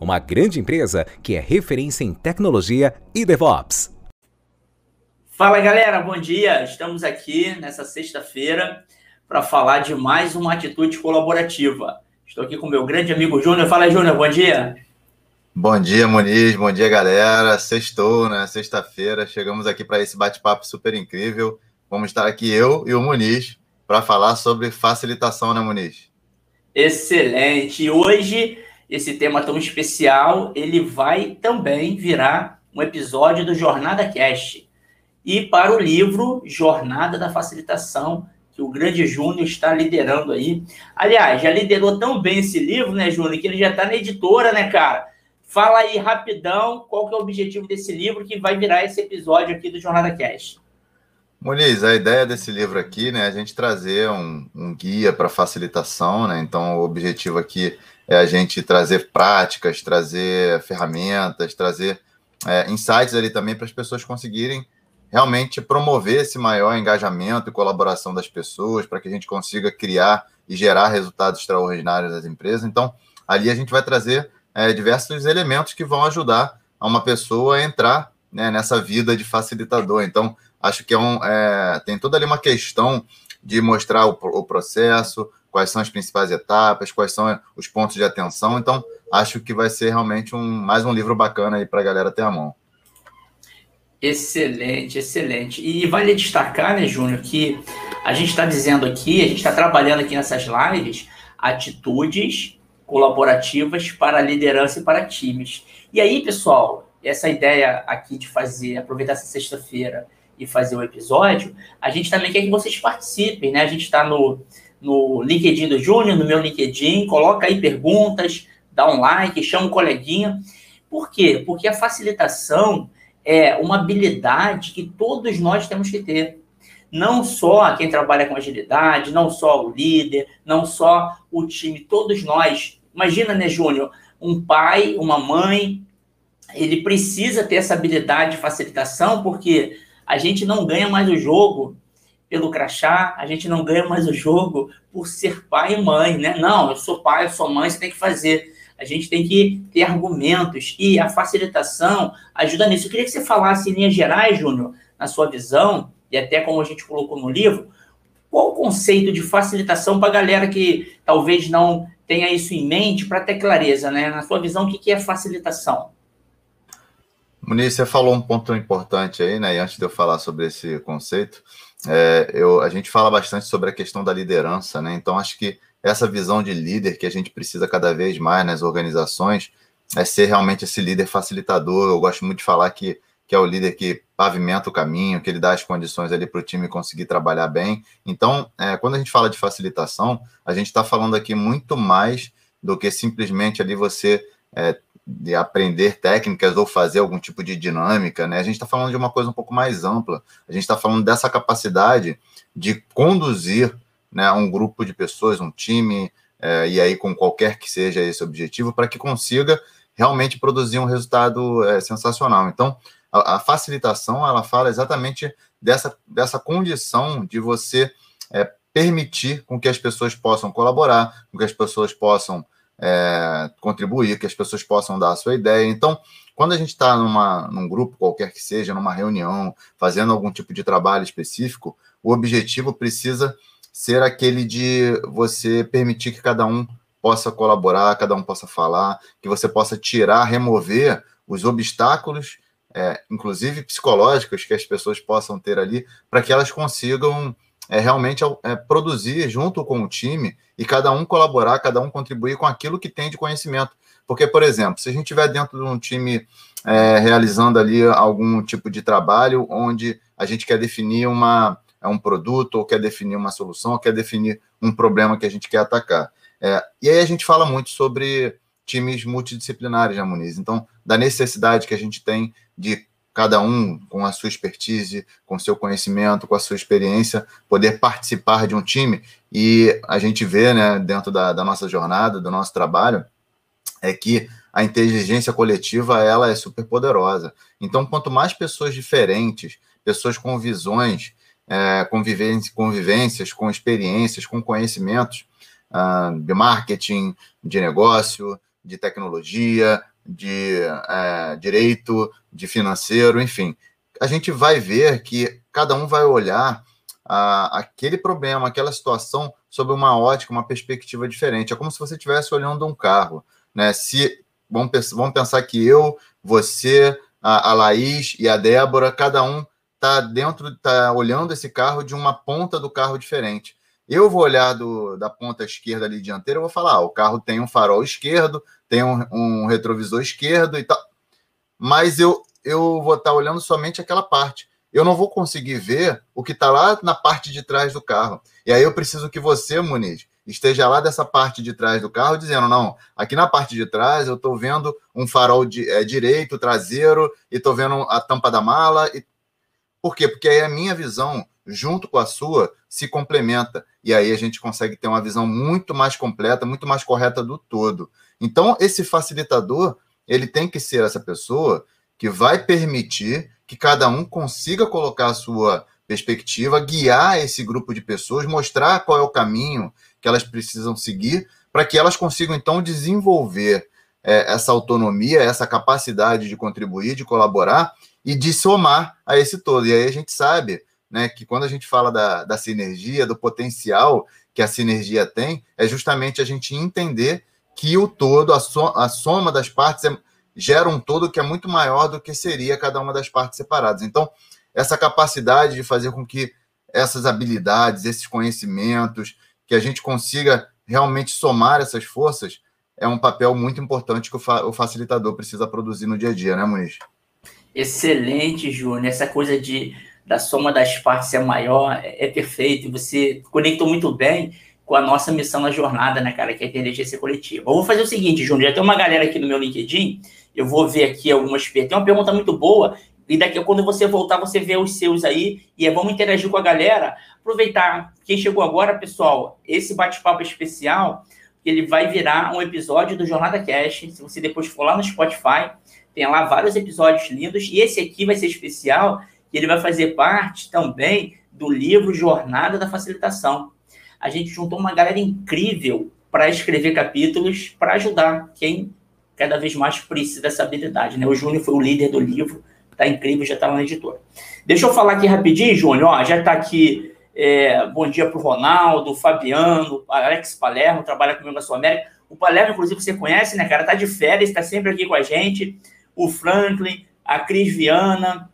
uma grande empresa que é referência em tecnologia e DevOps. Fala galera, bom dia! Estamos aqui nessa sexta-feira para falar de mais uma atitude colaborativa. Estou aqui com meu grande amigo Júnior. Fala Júnior, bom dia! Bom dia, Muniz, bom dia, galera. Sextou, né? Sexta-feira, chegamos aqui para esse bate-papo super incrível. Vamos estar aqui eu e o Muniz para falar sobre facilitação, né, Muniz? Excelente. E hoje, esse tema tão especial, ele vai também virar um episódio do Jornada Cast. E para o livro Jornada da Facilitação, que o grande Júnior está liderando aí. Aliás, já liderou tão bem esse livro, né, Júnior, que ele já está na editora, né, cara? Fala aí rapidão qual que é o objetivo desse livro que vai virar esse episódio aqui do Jornada Cast. Muniz, a ideia desse livro aqui, né, é a gente trazer um, um guia para facilitação, né? Então, o objetivo aqui é a gente trazer práticas, trazer ferramentas, trazer é, insights ali também para as pessoas conseguirem realmente promover esse maior engajamento e colaboração das pessoas, para que a gente consiga criar e gerar resultados extraordinários das empresas. Então, ali a gente vai trazer é, diversos elementos que vão ajudar a uma pessoa a entrar né, nessa vida de facilitador. Então, Acho que é um, é, tem toda ali uma questão de mostrar o, o, processo, quais são as principais etapas, quais são os pontos de atenção. Então, acho que vai ser realmente um, mais um livro bacana aí para a galera ter a mão. Excelente, excelente. E vale destacar, né, Júnior, que a gente está dizendo aqui, a gente está trabalhando aqui nessas lives, atitudes colaborativas para liderança e para times. E aí, pessoal, essa ideia aqui de fazer, aproveitar essa sexta-feira e fazer o episódio, a gente também quer que vocês participem, né? A gente está no, no LinkedIn do Júnior, no meu LinkedIn, coloca aí perguntas, dá um like, chama um coleguinha. Por quê? Porque a facilitação é uma habilidade que todos nós temos que ter. Não só quem trabalha com agilidade, não só o líder, não só o time, todos nós. Imagina, né, Júnior? Um pai, uma mãe, ele precisa ter essa habilidade de facilitação, porque a gente não ganha mais o jogo pelo crachá, a gente não ganha mais o jogo por ser pai e mãe, né? Não, eu sou pai, eu sou mãe, você tem que fazer. A gente tem que ter argumentos e a facilitação ajuda nisso. Eu queria que você falasse em linhas gerais, Júnior, na sua visão, e até como a gente colocou no livro, qual o conceito de facilitação para a galera que talvez não tenha isso em mente, para ter clareza, né? Na sua visão, o que é facilitação? Muniz, você falou um ponto importante aí, né? E antes de eu falar sobre esse conceito, é, eu, a gente fala bastante sobre a questão da liderança, né? Então, acho que essa visão de líder que a gente precisa cada vez mais nas organizações é ser realmente esse líder facilitador. Eu gosto muito de falar que, que é o líder que pavimenta o caminho, que ele dá as condições ali para o time conseguir trabalhar bem. Então, é, quando a gente fala de facilitação, a gente está falando aqui muito mais do que simplesmente ali você é, de aprender técnicas ou fazer algum tipo de dinâmica, né? A gente está falando de uma coisa um pouco mais ampla. A gente está falando dessa capacidade de conduzir né, um grupo de pessoas, um time, é, e aí com qualquer que seja esse objetivo, para que consiga realmente produzir um resultado é, sensacional. Então, a, a, facilitação, ela fala exatamente dessa, dessa condição de você é, permitir com que as pessoas possam colaborar, com que as pessoas possam é, contribuir, que as pessoas possam dar a sua ideia. Então, quando a gente está num grupo qualquer que seja, numa reunião, fazendo algum tipo de trabalho específico, o objetivo precisa ser aquele de você permitir que cada um possa colaborar, cada um possa falar, que você possa tirar, remover os obstáculos, é, inclusive psicológicos, que as pessoas possam ter ali, para que elas consigam é realmente é, produzir junto com o time e cada um colaborar, cada um contribuir com aquilo que tem de conhecimento. Porque, por exemplo, se a gente estiver dentro de um time é, realizando ali algum tipo de trabalho onde a gente quer definir uma, é um produto, ou quer definir uma solução, ou quer definir um problema que a gente quer atacar. É, e aí a gente fala muito sobre times multidisciplinares, né, Muniz? Então, da necessidade que a gente tem de cada um com a sua expertise, com seu conhecimento, com a sua experiência, poder participar de um time. E a gente vê, né, dentro da, da nossa jornada, do nosso trabalho, é que a inteligência coletiva ela é super poderosa. Então, quanto mais pessoas diferentes, pessoas com visões, é, convivências, convivências, com experiências, com conhecimentos uh, de marketing, de negócio, de tecnologia, de é, direito, de financeiro, enfim. A gente vai ver que cada um vai olhar a, aquele problema, aquela situação, sob uma ótica, uma perspectiva diferente. É como se você estivesse olhando um carro. Né? Se vamos, vamos pensar que eu, você, a, a Laís e a Débora, cada um está dentro, está olhando esse carro de uma ponta do carro diferente. Eu vou olhar do, da ponta esquerda ali dianteira, eu vou falar, ah, o carro tem um farol esquerdo, tem um, um retrovisor esquerdo e tal. Mas eu, eu vou estar olhando somente aquela parte. Eu não vou conseguir ver o que está lá na parte de trás do carro. E aí eu preciso que você, Muniz, esteja lá dessa parte de trás do carro dizendo, não, aqui na parte de trás eu estou vendo um farol de, é, direito, traseiro, e estou vendo a tampa da mala. E... Por quê? Porque aí a minha visão, junto com a sua, se complementa. E aí a gente consegue ter uma visão muito mais completa, muito mais correta do todo. Então, esse facilitador, ele tem que ser essa pessoa que vai permitir que cada um consiga colocar a sua perspectiva, guiar esse grupo de pessoas, mostrar qual é o caminho que elas precisam seguir, para que elas consigam, então, desenvolver é, essa autonomia, essa capacidade de contribuir, de colaborar e de somar a esse todo. E aí a gente sabe né, que quando a gente fala da, da sinergia, do potencial que a sinergia tem, é justamente a gente entender que o todo, a, so, a soma das partes, é, gera um todo que é muito maior do que seria cada uma das partes separadas. Então, essa capacidade de fazer com que essas habilidades, esses conhecimentos, que a gente consiga realmente somar essas forças, é um papel muito importante que o, fa o facilitador precisa produzir no dia a dia, né, Muniz? Excelente, Júnior. Essa coisa de da soma das partes é maior é, é perfeito. Você conectou muito bem com a nossa missão na jornada, né, cara, que é a inteligência coletiva. Eu vou fazer o seguinte, Júnior, já tem uma galera aqui no meu LinkedIn, eu vou ver aqui algumas perguntas. Tem uma pergunta muito boa, e daqui quando você voltar, você vê os seus aí, e é, vamos interagir com a galera. Aproveitar, quem chegou agora, pessoal, esse bate-papo especial, ele vai virar um episódio do Jornada Cash. Se você depois for lá no Spotify, tem lá vários episódios lindos, e esse aqui vai ser especial, e ele vai fazer parte também do livro Jornada da Facilitação a gente juntou uma galera incrível para escrever capítulos para ajudar quem cada vez mais precisa dessa habilidade. Né? O Júnior foi o líder do livro, tá incrível, já está na editora. Deixa eu falar aqui rapidinho, Júnior. Ó, já está aqui. É, bom dia para o Ronaldo, Fabiano, Alex Palermo, trabalha comigo na Sul América. O Palermo, inclusive, você conhece, né, cara? Tá de férias, está sempre aqui com a gente. O Franklin, a Cris Viana,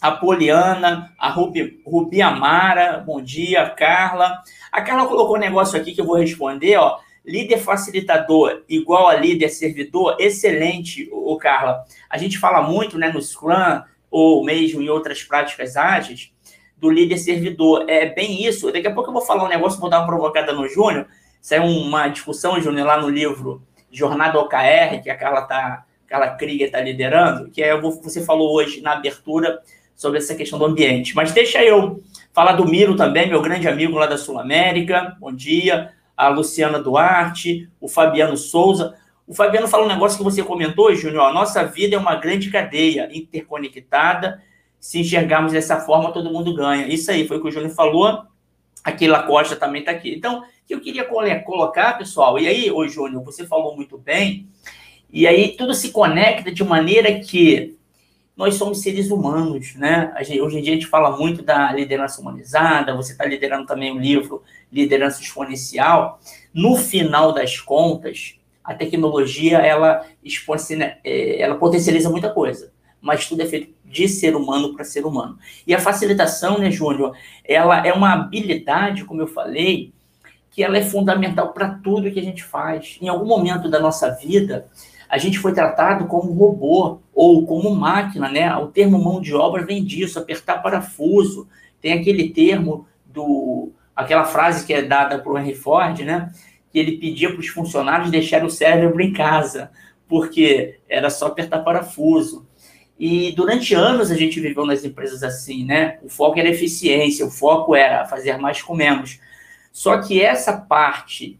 a Poliana, a Rubi, Rubi Amara, bom dia, Carla. A Carla colocou um negócio aqui que eu vou responder, ó. Líder facilitador igual a líder servidor, excelente, o Carla. A gente fala muito, né, no Scrum ou mesmo em outras práticas ágeis, do líder servidor. É bem isso. Daqui a pouco eu vou falar um negócio, vou dar uma provocada no Júnior. Saiu uma discussão, Júnior, lá no livro Jornada OKR, que a Carla tá, Carla Krieger está liderando, que é, você falou hoje na abertura sobre essa questão do ambiente. Mas deixa eu falar do Miro também, meu grande amigo lá da Sul América. Bom dia. A Luciana Duarte, o Fabiano Souza. O Fabiano fala um negócio que você comentou, Júnior. A nossa vida é uma grande cadeia interconectada. Se enxergarmos dessa forma, todo mundo ganha. Isso aí foi o que o Júnior falou. Aquela Costa também está aqui. Então, o que eu queria colocar, pessoal, e aí, ô Júnior, você falou muito bem, e aí tudo se conecta de maneira que nós somos seres humanos, né? Hoje em dia a gente fala muito da liderança humanizada, você está liderando também o livro Liderança Exponencial. No final das contas, a tecnologia, ela, é, ela potencializa muita coisa, mas tudo é feito de ser humano para ser humano. E a facilitação, né, Júnior, ela é uma habilidade, como eu falei, que ela é fundamental para tudo que a gente faz. Em algum momento da nossa vida, a gente foi tratado como robô ou como máquina, né? O termo mão de obra vem disso, apertar parafuso. Tem aquele termo do aquela frase que é dada por Henry Ford, né? Que ele pedia para os funcionários deixarem o cérebro em casa, porque era só apertar parafuso. E durante anos a gente viveu nas empresas assim, né? O foco era eficiência, o foco era fazer mais com menos. Só que essa parte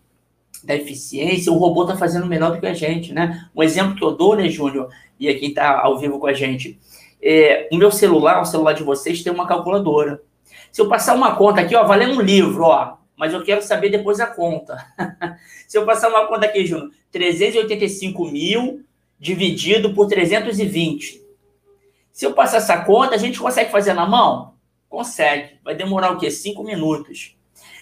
da eficiência, o robô está fazendo melhor do que a gente, né? Um exemplo que eu dou, né, Júnior, e aqui está ao vivo com a gente, é, o meu celular, o celular de vocês, tem uma calculadora. Se eu passar uma conta aqui, ó, valendo um livro, ó, mas eu quero saber depois a conta. Se eu passar uma conta aqui, Júnior, 385 mil dividido por 320. Se eu passar essa conta, a gente consegue fazer na mão? Consegue. Vai demorar o quê? Cinco minutos.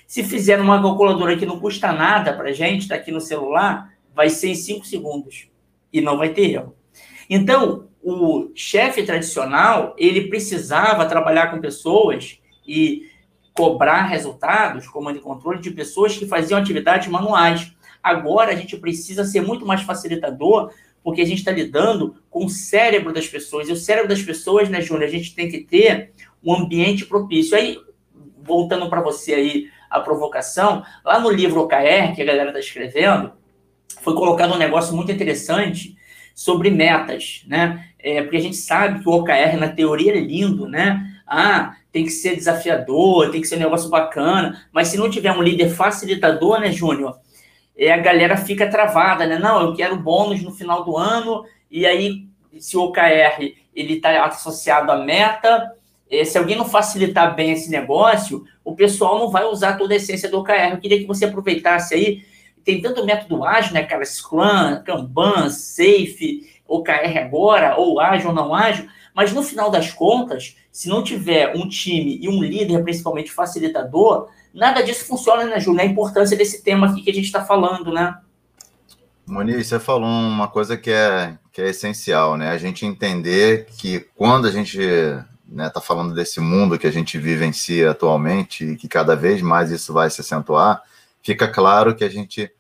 Se fizer uma calculadora que não custa nada para a gente, está aqui no celular, vai ser em 5 segundos. E não vai ter erro. Então, o chefe tradicional, ele precisava trabalhar com pessoas e cobrar resultados, comando e controle, de pessoas que faziam atividades manuais. Agora, a gente precisa ser muito mais facilitador, porque a gente está lidando com o cérebro das pessoas. E o cérebro das pessoas, né, Júnior, a gente tem que ter um ambiente propício. Aí, voltando para você aí, a provocação, lá no livro OKR, que a galera está escrevendo, foi colocado um negócio muito interessante sobre metas, né? É, porque a gente sabe que o OKR, na teoria, é lindo, né? Ah, tem que ser desafiador, tem que ser um negócio bacana, mas se não tiver um líder facilitador, né, Júnior? É, a galera fica travada, né? Não, eu quero bônus no final do ano, e aí, se o OKR ele está associado à meta, se alguém não facilitar bem esse negócio, o pessoal não vai usar toda a essência do OKR. Eu queria que você aproveitasse aí. Tem tanto método ágil, né, cara? Scrum, Kanban, Safe, OKR agora, ou ágil ou não ágil. Mas no final das contas, se não tiver um time e um líder, principalmente facilitador, nada disso funciona, né, Júlio? A importância desse tema aqui que a gente está falando, né? Moniz, você falou uma coisa que é, que é essencial, né? A gente entender que quando a gente né, tá falando desse mundo que a gente vivencia atualmente e que cada vez mais isso vai se acentuar, fica claro que a gente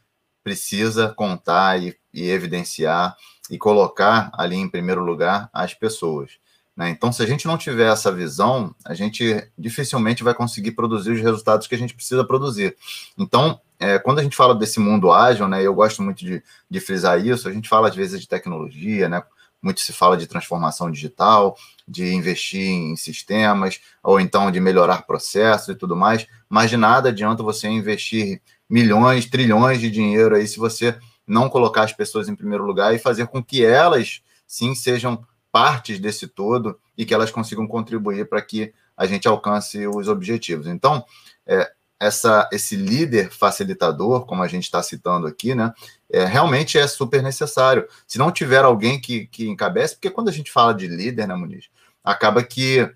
precisa contar e, e evidenciar e colocar ali em primeiro lugar as pessoas. Né? Então, se a gente não tiver essa visão, a gente dificilmente vai conseguir produzir os resultados que a gente precisa produzir. Então, é, quando a gente fala desse mundo ágil, né, eu gosto muito de, de frisar isso, a gente fala às vezes de tecnologia, né, muito se fala de transformação digital, de investir em sistemas, ou então de melhorar processos e tudo mais, mas de nada adianta você investir milhões, trilhões de dinheiro aí se você não colocar as pessoas em primeiro lugar e fazer com que elas, sim, sejam partes desse todo e que elas consigam contribuir para que a gente alcance os objetivos. Então, é, essa, esse líder facilitador, como a gente está citando aqui, né, é, realmente é super necessário. Se não tiver alguém que, que encabece, porque quando a gente fala de líder, né, Muniz, acaba que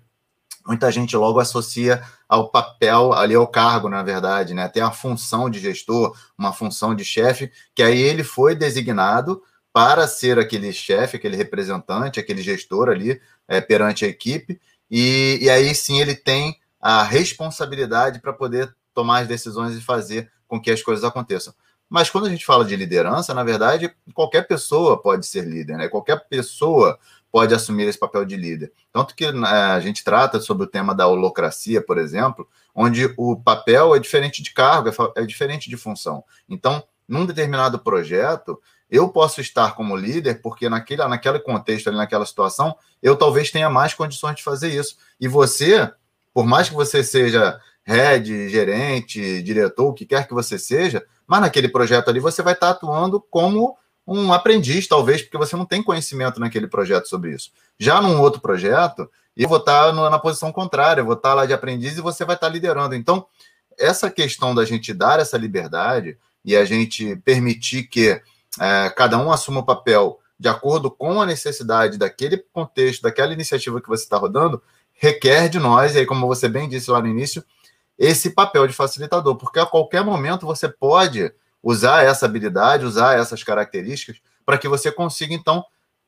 muita gente logo associa ao papel, ali ao cargo, na verdade, né? Tem a função de gestor, uma função de chefe, que aí ele foi designado para ser aquele chefe, aquele representante, aquele gestor ali é, perante a equipe, e, e aí sim ele tem a responsabilidade para poder tomar as decisões e fazer com que as coisas aconteçam. Mas quando a gente fala de liderança, na verdade, qualquer pessoa pode ser líder, né? Qualquer pessoa pode assumir esse papel de líder. Tanto que né, a gente trata sobre o tema da holocracia, por exemplo, onde o papel é diferente de cargo, é, é diferente de função. Então, num determinado projeto, eu posso estar como líder, porque naquele, naquele contexto, ali, naquela situação, eu talvez tenha mais condições de fazer isso. E você, por mais que você seja head, gerente, diretor, o que quer que você seja, mas naquele projeto ali você vai estar atuando como um aprendiz, talvez, porque você não tem conhecimento naquele projeto sobre isso. Já num outro projeto, eu vou estar na posição contrária, eu vou estar lá de aprendiz e você vai estar liderando. Então, essa questão da gente dar essa liberdade e a gente permitir que é, cada um assuma o papel de acordo com a necessidade daquele contexto, daquela iniciativa que você está rodando, requer de nós, e aí, como você bem disse lá no início, esse papel de facilitador, porque a qualquer momento você pode usar essa habilidade, usar essas características, para que você consiga, então,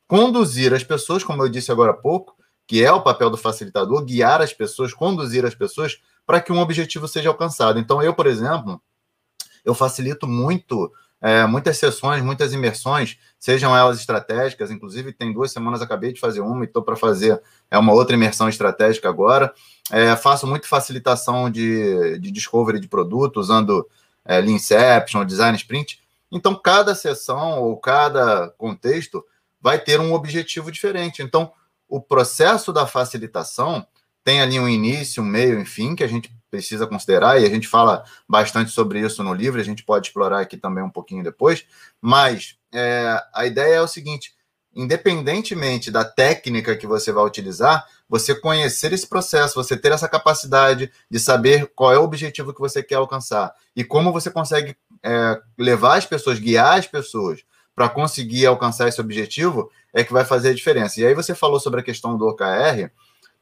conduzir as pessoas, como eu disse agora há pouco, que é o papel do facilitador, guiar as pessoas, conduzir as pessoas para que um objetivo seja alcançado. Então, eu, por exemplo, eu facilito muito é, muitas sessões, muitas imersões, sejam elas estratégicas, inclusive tem duas semanas acabei de fazer uma e estou para fazer é uma outra imersão estratégica agora. É, faço muito facilitação de, de discovery de produto, usando é, Leanception, Design Sprint. Então, cada sessão ou cada contexto vai ter um objetivo diferente. Então, o processo da facilitação tem ali um início, um meio, enfim, que a gente precisa considerar, e a gente fala bastante sobre isso no livro, a gente pode explorar aqui também um pouquinho depois, mas é, a ideia é o seguinte: independentemente da técnica que você vai utilizar, você conhecer esse processo, você ter essa capacidade de saber qual é o objetivo que você quer alcançar e como você consegue é, levar as pessoas, guiar as pessoas para conseguir alcançar esse objetivo, é que vai fazer a diferença. E aí você falou sobre a questão do OKR,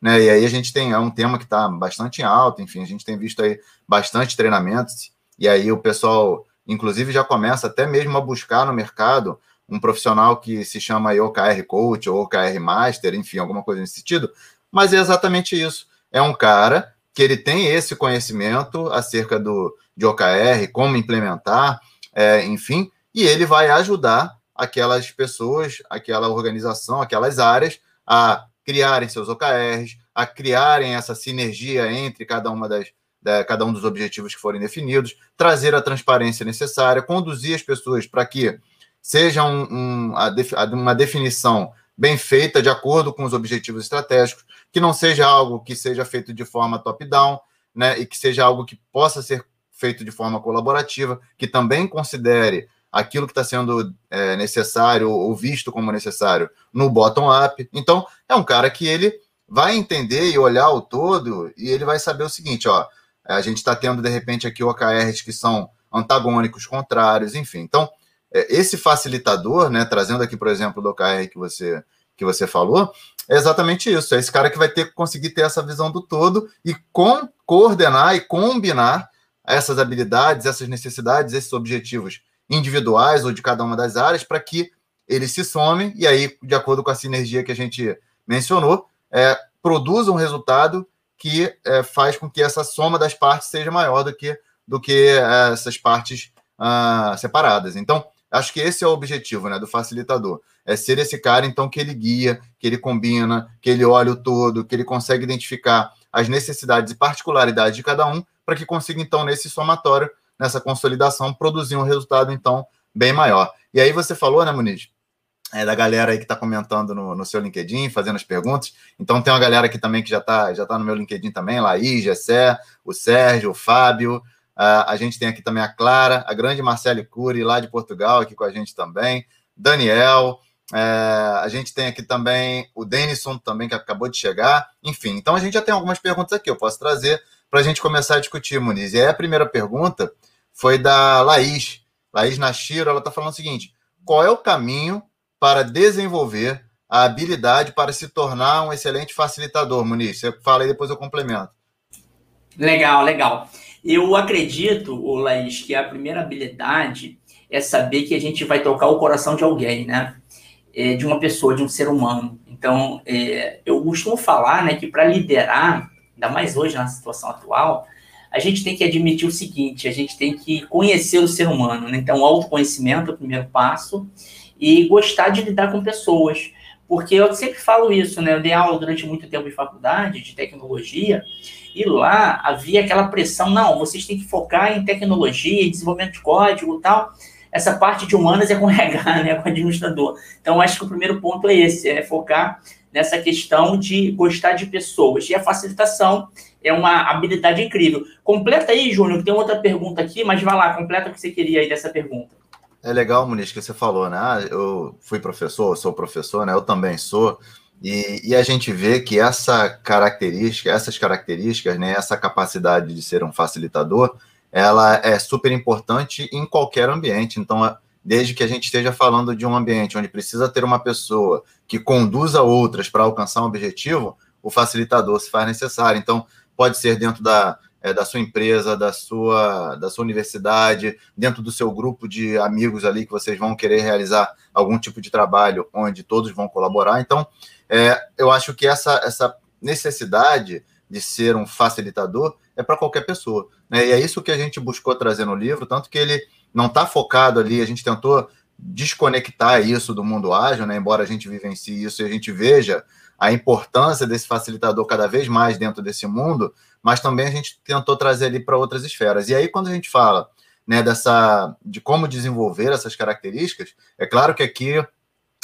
né? E aí a gente tem é um tema que está bastante alto, enfim, a gente tem visto aí bastante treinamentos, e aí o pessoal, inclusive, já começa até mesmo a buscar no mercado um profissional que se chama OKR Coach ou OKR Master, enfim, alguma coisa nesse sentido, mas é exatamente isso. É um cara que ele tem esse conhecimento acerca do, de OKR, como implementar, é, enfim, e ele vai ajudar aquelas pessoas, aquela organização, aquelas áreas a criarem seus OKRs, a criarem essa sinergia entre cada uma das da, cada um dos objetivos que forem definidos, trazer a transparência necessária, conduzir as pessoas para que seja um, um, uma definição bem feita, de acordo com os objetivos estratégicos, que não seja algo que seja feito de forma top-down, né, e que seja algo que possa ser feito de forma colaborativa, que também considere aquilo que está sendo é, necessário ou visto como necessário no bottom-up. Então, é um cara que ele vai entender e olhar o todo e ele vai saber o seguinte, ó, a gente está tendo, de repente, aqui OKRs que são antagônicos, contrários, enfim. Então, é, esse facilitador, né, trazendo aqui, por exemplo, do OKR que você, que você falou, é exatamente isso. É esse cara que vai ter que conseguir ter essa visão do todo e com, coordenar e combinar essas habilidades, essas necessidades, esses objetivos individuais ou de cada uma das áreas para que eles se somem e aí, de acordo com a sinergia que a gente mencionou, é, produza um resultado que é, faz com que essa soma das partes seja maior do que, do que é, essas partes ah, separadas. Então, acho que esse é o objetivo né, do facilitador. É ser esse cara, então, que ele guia, que ele combina, que ele olha o todo, que ele consegue identificar as necessidades e particularidades de cada um, para que consiga, então, nesse somatório, nessa consolidação, produzir um resultado, então, bem maior. E aí você falou, né, Muniz? É, da galera aí que está comentando no, no, seu LinkedIn, fazendo as perguntas. Então tem uma galera aqui também que já está já tá no meu LinkedIn também, Laís, Gessé, o Sérgio, o Fábio. Uh, a gente tem aqui também a Clara, a grande Marcele Cury, lá de Portugal, aqui com a gente também. Daniel, é, a gente tem aqui também o Denison, também, que acabou de chegar. Enfim, então a gente já tem algumas perguntas aqui, eu posso trazer para a gente começar a discutir, Muniz. E aí a primeira pergunta foi da Laís. Laís Nashiro, ela está falando o seguinte: qual é o caminho para desenvolver a habilidade para se tornar um excelente facilitador, Muniz? Você fala e depois eu complemento. Legal, legal. Eu acredito, Laís, que a primeira habilidade é saber que a gente vai tocar o coração de alguém, né? É, de uma pessoa, de um ser humano. Então, é, eu costumo falar né, que para liderar, ainda mais hoje na situação atual, a gente tem que admitir o seguinte: a gente tem que conhecer o ser humano. Né? Então, autoconhecimento é o primeiro passo e gostar de lidar com pessoas. Porque eu sempre falo isso, né? Eu dei aula durante muito tempo em faculdade de tecnologia e lá havia aquela pressão: não, vocês têm que focar em tecnologia, em desenvolvimento de código e tal. Essa parte de humanas é com RH, né? Com administrador. Então, acho que o primeiro ponto é esse: é focar nessa questão de gostar de pessoas. E a facilitação é uma habilidade incrível. Completa aí, Júnior, tem outra pergunta aqui, mas vai lá, completa o que você queria aí dessa pergunta. É legal, Muniz, que você falou, né? Ah, eu fui professor, sou professor, né? Eu também sou. E, e, a gente vê que essa característica, essas características, né, essa capacidade de ser um facilitador, ela é super importante em qualquer ambiente. Então, desde que a gente esteja falando de um ambiente onde precisa ter uma pessoa que conduza outras para alcançar um objetivo, o facilitador se faz necessário. Então, pode ser dentro da, é, da sua empresa, da sua, da sua universidade, dentro do seu grupo de amigos ali que vocês vão querer realizar algum tipo de trabalho onde todos vão colaborar. Então, é, eu acho que essa, essa necessidade de ser um facilitador é para qualquer pessoa. Né? E é isso que a gente buscou trazer no livro, tanto que ele não está focado ali, a gente tentou desconectar isso do mundo ágil, né? Embora a gente vivencie isso e a gente veja a importância desse facilitador cada vez mais dentro desse mundo, mas também a gente tentou trazer ali para outras esferas. E aí, quando a gente fala né, dessa, de como desenvolver essas características, é claro que aqui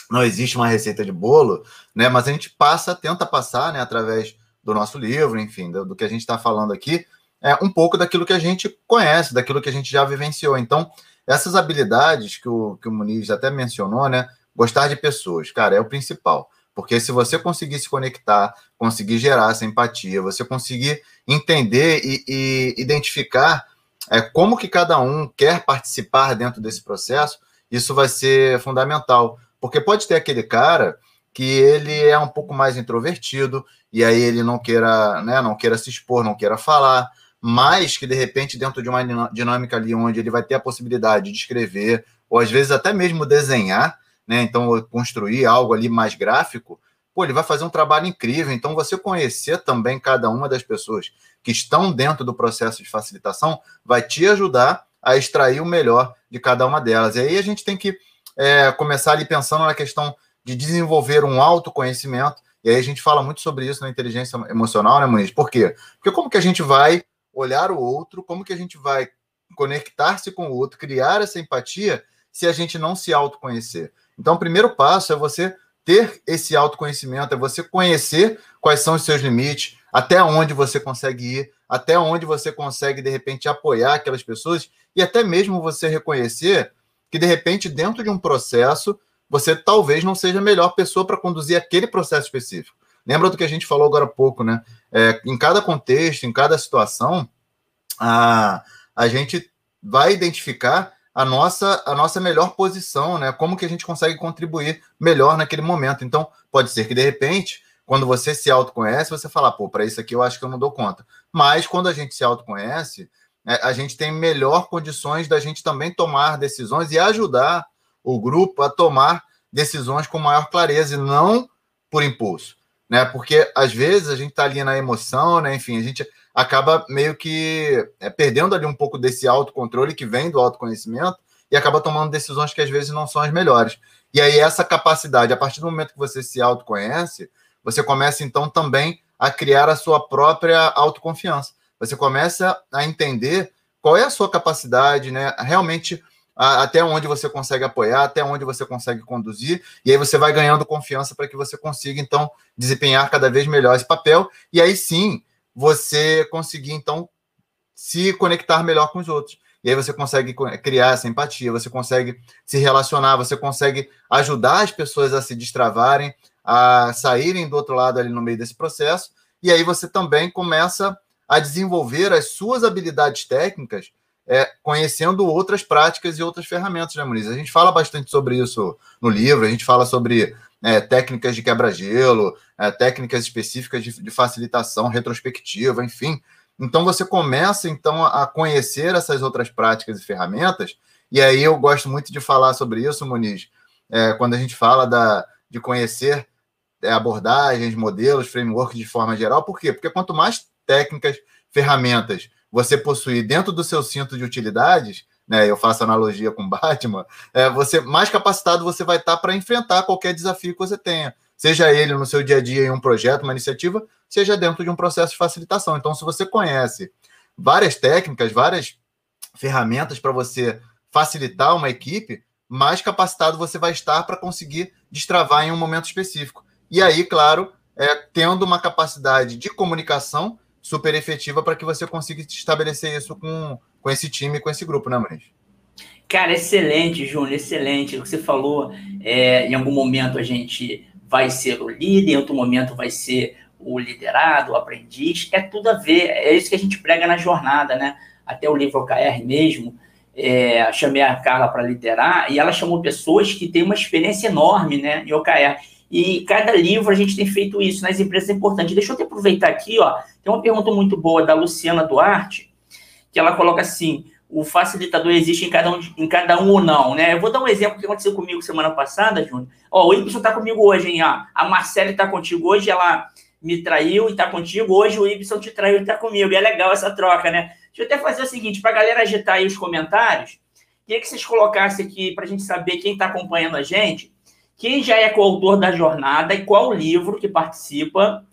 não existe uma receita de bolo, né, mas a gente passa, tenta passar, né, através do nosso livro, enfim, do, do que a gente está falando aqui, é um pouco daquilo que a gente conhece, daquilo que a gente já vivenciou. Então, essas habilidades que o, que o Muniz até mencionou, né, gostar de pessoas, cara, é o principal. Porque se você conseguir se conectar, conseguir gerar essa empatia, você conseguir entender e, e identificar é, como que cada um quer participar dentro desse processo, isso vai ser fundamental. Porque pode ter aquele cara que ele é um pouco mais introvertido e aí ele não queira, né, não queira se expor, não queira falar, mas que de repente dentro de uma dinâmica ali onde ele vai ter a possibilidade de escrever ou às vezes até mesmo desenhar, né? Então, construir algo ali mais gráfico, pô, ele vai fazer um trabalho incrível. Então, você conhecer também cada uma das pessoas que estão dentro do processo de facilitação vai te ajudar a extrair o melhor de cada uma delas. E aí a gente tem que é, começar ali pensando na questão de desenvolver um autoconhecimento. E aí a gente fala muito sobre isso na inteligência emocional, né, Muniz? Por quê? Porque como que a gente vai olhar o outro, como que a gente vai conectar-se com o outro, criar essa empatia se a gente não se autoconhecer? Então, o primeiro passo é você ter esse autoconhecimento, é você conhecer quais são os seus limites, até onde você consegue ir, até onde você consegue, de repente, apoiar aquelas pessoas e até mesmo você reconhecer que, de repente, dentro de um processo, você talvez não seja a melhor pessoa para conduzir aquele processo específico. Lembra do que a gente falou agora há pouco, né? É, em cada contexto, em cada situação, a, a gente vai identificar a nossa, a nossa melhor posição, né? Como que a gente consegue contribuir melhor naquele momento. Então, pode ser que de repente, quando você se autoconhece, você fala, pô, para isso aqui eu acho que eu não dou conta. Mas quando a gente se autoconhece, é, a gente tem melhor condições da gente também tomar decisões e ajudar o grupo a tomar decisões com maior clareza e não por impulso, né? Porque às vezes a gente está ali na emoção, né? Enfim, a gente acaba meio que é, perdendo ali um pouco desse autocontrole que vem do autoconhecimento e acaba tomando decisões que às vezes não são as melhores. E aí, essa capacidade, a partir do momento que você se autoconhece, você começa então também a criar a sua própria autoconfiança. Você começa a entender qual é a sua capacidade, né? Realmente até onde você consegue apoiar, até onde você consegue conduzir, e aí você vai ganhando confiança para que você consiga, então, desempenhar cada vez melhor esse papel, e aí sim você conseguir, então, se conectar melhor com os outros. E aí você consegue criar essa empatia, você consegue se relacionar, você consegue ajudar as pessoas a se destravarem, a saírem do outro lado ali no meio desse processo. E aí você também começa a desenvolver as suas habilidades técnicas, é, conhecendo outras práticas e outras ferramentas, né, Muniz? A gente fala bastante sobre isso no livro, a gente fala sobre é, técnicas de quebra-gelo, é, técnicas específicas de, de, facilitação retrospectiva, enfim. Então você começa então a conhecer essas outras práticas e ferramentas, e aí eu gosto muito de falar sobre isso, Muniz, é, quando a gente fala da, de conhecer é, abordagens, modelos, frameworks de forma geral, por quê? Porque quanto mais técnicas, ferramentas você possuir dentro do seu cinto de utilidades, né, eu faço analogia com Batman, é, você mais capacitado você vai estar para enfrentar qualquer desafio que você tenha, seja ele no seu dia a dia em um projeto, uma iniciativa, seja dentro de um processo de facilitação. Então, se você conhece várias técnicas, várias ferramentas para você facilitar uma equipe, mais capacitado você vai estar para conseguir destravar em um momento específico. E aí, claro, é, tendo uma capacidade de comunicação super efetiva para que você consiga estabelecer isso com com esse time, com esse grupo, né, Muniz? Cara, excelente, Júnior, excelente. Você falou, é, em algum momento a gente vai ser o líder, em outro momento vai ser o liderado, o aprendiz. É tudo a ver, é isso que a gente prega na jornada, né? Até o livro OKR mesmo, é, chamei a Carla para liderar e ela chamou pessoas que têm uma experiência enorme né, em OKR. E cada livro a gente tem feito isso nas empresas é importante. Deixa eu te aproveitar aqui, ó. Tem uma pergunta muito boa da Luciana Duarte que ela coloca assim: o facilitador existe em cada um, em cada um ou não, né? Eu vou dar um exemplo que aconteceu comigo semana passada, Júnior. Ó, o Ibson tá comigo hoje, hein? Ó, a Marcele tá contigo hoje, ela me traiu e tá contigo. Hoje o Ibson te traiu e tá comigo. E é legal essa troca, né? Deixa eu até fazer o seguinte, pra galera agitar aí os comentários, Queria que vocês colocassem aqui para a gente saber quem está acompanhando a gente, quem já é coautor da jornada e qual livro que participa.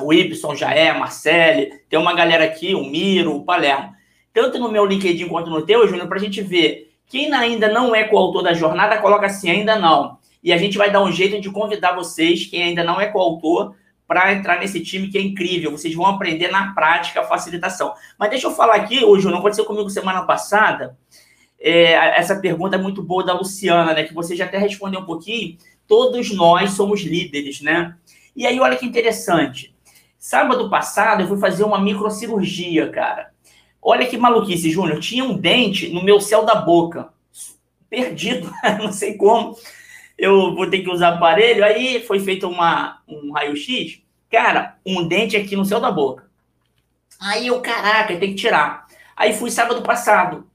O Ibson já é, Marcele, tem uma galera aqui, o Miro, o Palermo. Tanto no meu LinkedIn quanto no teu, Júnior, para a gente ver. Quem ainda não é coautor da jornada, coloca assim, ainda não. E a gente vai dar um jeito de convidar vocês, quem ainda não é coautor, para entrar nesse time que é incrível. Vocês vão aprender na prática a facilitação. Mas deixa eu falar aqui, o Júnior, aconteceu comigo semana passada. É, essa pergunta é muito boa da Luciana, né? Que você já até respondeu um pouquinho. Todos nós somos líderes, né? E aí, olha que interessante. Sábado passado, eu fui fazer uma microcirurgia, cara. Olha que maluquice, Júnior. Tinha um dente no meu céu da boca. Perdido, não sei como eu vou ter que usar aparelho. Aí foi feito uma, um raio-x. Cara, um dente aqui no céu da boca. Aí eu, caraca, tem que tirar. Aí fui sábado passado.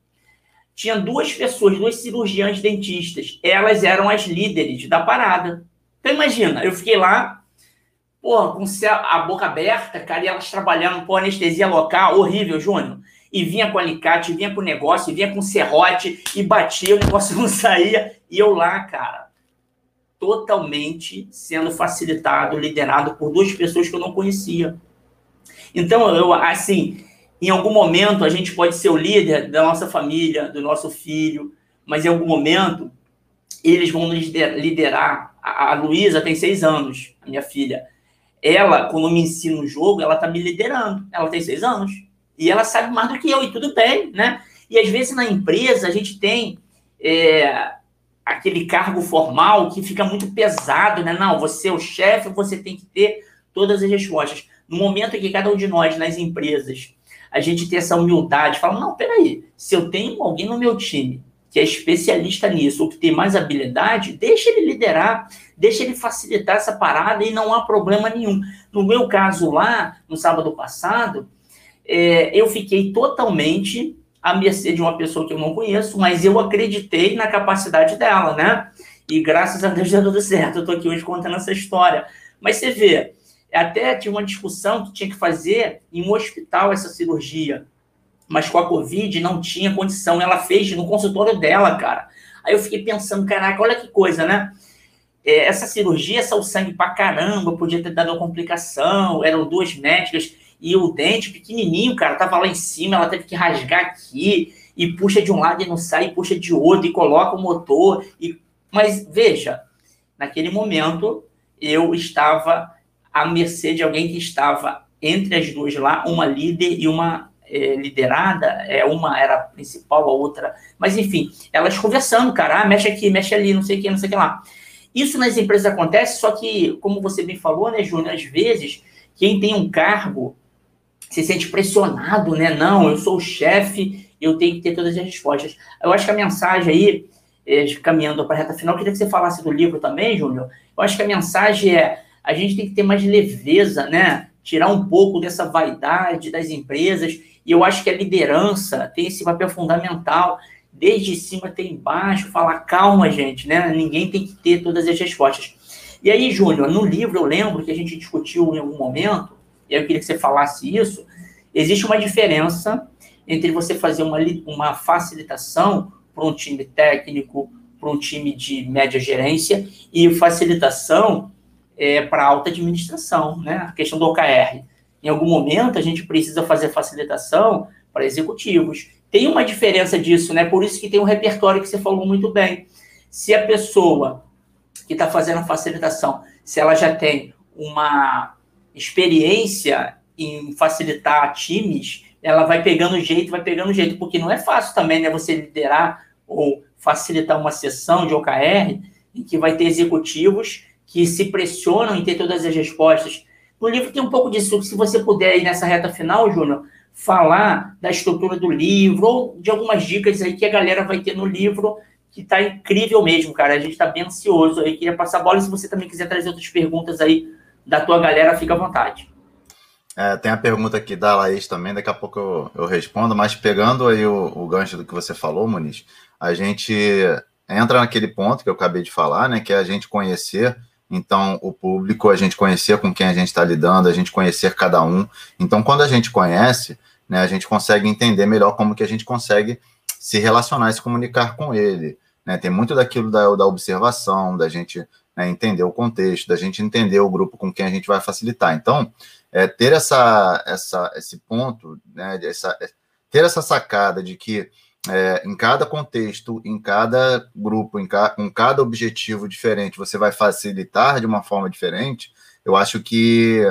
Tinha duas pessoas, duas cirurgiãs dentistas. Elas eram as líderes da parada. Então imagina, eu fiquei lá, porra, com a boca aberta, cara, e elas trabalhando com anestesia local, horrível, Júnior. E vinha com alicate, vinha com negócio, vinha com serrote, e batia, o negócio não saía. E eu lá, cara, totalmente sendo facilitado, liderado por duas pessoas que eu não conhecia. Então, eu, assim, em algum momento a gente pode ser o líder da nossa família, do nosso filho, mas em algum momento eles vão liderar. A, Luísa tem seis anos, minha filha. Ela, quando me ensina o jogo, ela está me liderando. Ela tem seis anos. E ela sabe mais do que eu, e tudo bem, né? E às vezes na empresa a gente tem é, aquele cargo formal que fica muito pesado, né? Não, você é o chefe, você tem que ter todas as respostas. No momento em que cada um de nós, nas empresas, a gente tem essa humildade, fala, não, peraí, se eu tenho alguém no meu time que é especialista nisso, ou que tem mais habilidade, deixa ele liderar, deixa ele facilitar essa parada e não há problema nenhum. No meu caso lá, no sábado passado, é, eu fiquei totalmente à mercê de uma pessoa que eu não conheço, mas eu acreditei na capacidade dela, né? E graças a Deus deu tudo certo. Eu tô aqui hoje contando essa história. Mas você vê, até tinha uma discussão que tinha que fazer em um hospital essa cirurgia, mas com a Covid não tinha condição. Ela fez no consultório dela, cara. Aí eu fiquei pensando, caraca, olha que coisa, né? É, essa cirurgia saiu sangue pra caramba, podia ter dado uma complicação, eram duas médicas e o dente pequenininho, cara, tava lá em cima, ela teve que rasgar aqui, e puxa de um lado e não sai, e puxa de outro, e coloca o motor. E... Mas veja, naquele momento eu estava à mercê de alguém que estava entre as duas lá, uma líder e uma é, liderada, é, uma era a principal, a outra. Mas enfim, elas conversando, cara, ah, mexe aqui, mexe ali, não sei o que, não sei o que lá. Isso nas empresas acontece, só que, como você bem falou, né, Júnior, às vezes, quem tem um cargo se sente pressionado, né? Não, eu sou o chefe, eu tenho que ter todas as respostas. Eu acho que a mensagem aí, é, caminhando para a reta final, eu queria que você falasse do livro também, Júnior. Eu acho que a mensagem é: a gente tem que ter mais leveza, né? Tirar um pouco dessa vaidade das empresas. E eu acho que a liderança tem esse papel fundamental. Desde cima até embaixo, falar calma, gente, né? Ninguém tem que ter todas as respostas. E aí, Júnior, no livro eu lembro que a gente discutiu em algum momento e eu queria que você falasse isso, existe uma diferença entre você fazer uma, uma facilitação para um time técnico, para um time de média gerência, e facilitação é, para alta administração, né? A questão do OKR. Em algum momento, a gente precisa fazer facilitação para executivos. Tem uma diferença disso, né? Por isso que tem um repertório que você falou muito bem. Se a pessoa que está fazendo facilitação, se ela já tem uma experiência em facilitar times, ela vai pegando jeito, vai pegando jeito, porque não é fácil também, né, você liderar ou facilitar uma sessão de OKR em que vai ter executivos que se pressionam em ter todas as respostas. No livro tem um pouco disso, se você puder aí nessa reta final, Júnior, falar da estrutura do livro ou de algumas dicas aí que a galera vai ter no livro que está incrível mesmo, cara. A gente está bem ansioso aí, queria passar a bola. E se você também quiser trazer outras perguntas aí da tua galera, fica à vontade. É, tem a pergunta aqui da Laís também, daqui a pouco eu, eu respondo, mas pegando aí o, o, gancho do que você falou, Muniz, a gente entra naquele ponto que eu acabei de falar, né, que é a gente conhecer, então, o público, a gente conhecer com quem a gente está lidando, a gente conhecer cada um. Então, quando a gente conhece, né, a gente consegue entender melhor como que a gente consegue se relacionar e se comunicar com ele. Né? Tem muito daquilo da, da observação, da gente né, entender o contexto, da gente entender o grupo com quem a gente vai facilitar. Então, é, ter essa, essa, esse ponto, né, essa, ter essa sacada de que é, em cada contexto, em cada grupo, em ca, cada objetivo diferente, você vai facilitar de uma forma diferente, eu acho que,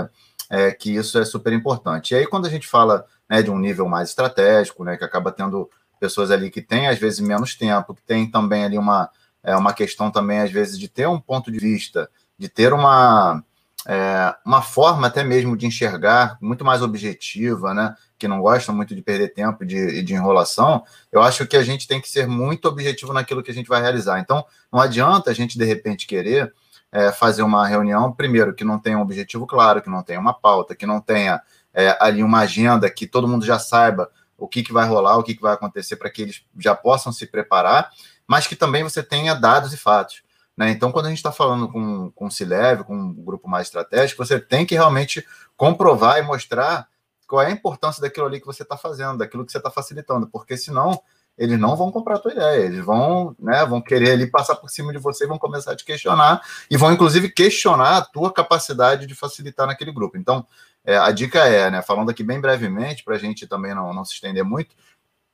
é, que isso é super importante. E aí, quando a gente fala né, de um nível mais estratégico, né, que acaba tendo pessoas ali que têm, às vezes, menos tempo, que tem também ali uma, é, uma questão também, às vezes, de ter um ponto de vista, de ter uma, é, uma forma até mesmo de enxergar muito mais objetiva, né? Que não gosta muito de perder tempo e de, de enrolação, eu acho que a gente tem que ser muito objetivo naquilo que a gente vai realizar. Então, não adianta a gente, de repente, querer é, fazer uma reunião, primeiro, que não tenha um objetivo claro, que não tenha uma pauta, que não tenha é, ali uma agenda, que todo mundo já saiba o que, que vai rolar, o que, que vai acontecer, para que eles já possam se preparar, mas que também você tenha dados e fatos. Né? Então, quando a gente está falando com, com o com um grupo mais estratégico, você tem que realmente comprovar e mostrar qual é a importância daquilo ali que você está fazendo, daquilo que você está facilitando, porque senão eles não vão comprar a tua ideia, eles vão, né, vão querer ali passar por cima de você, vão começar a te questionar e vão inclusive questionar a tua capacidade de facilitar naquele grupo. Então, é, a dica é, né, falando aqui bem brevemente, para a gente também não, não se estender muito,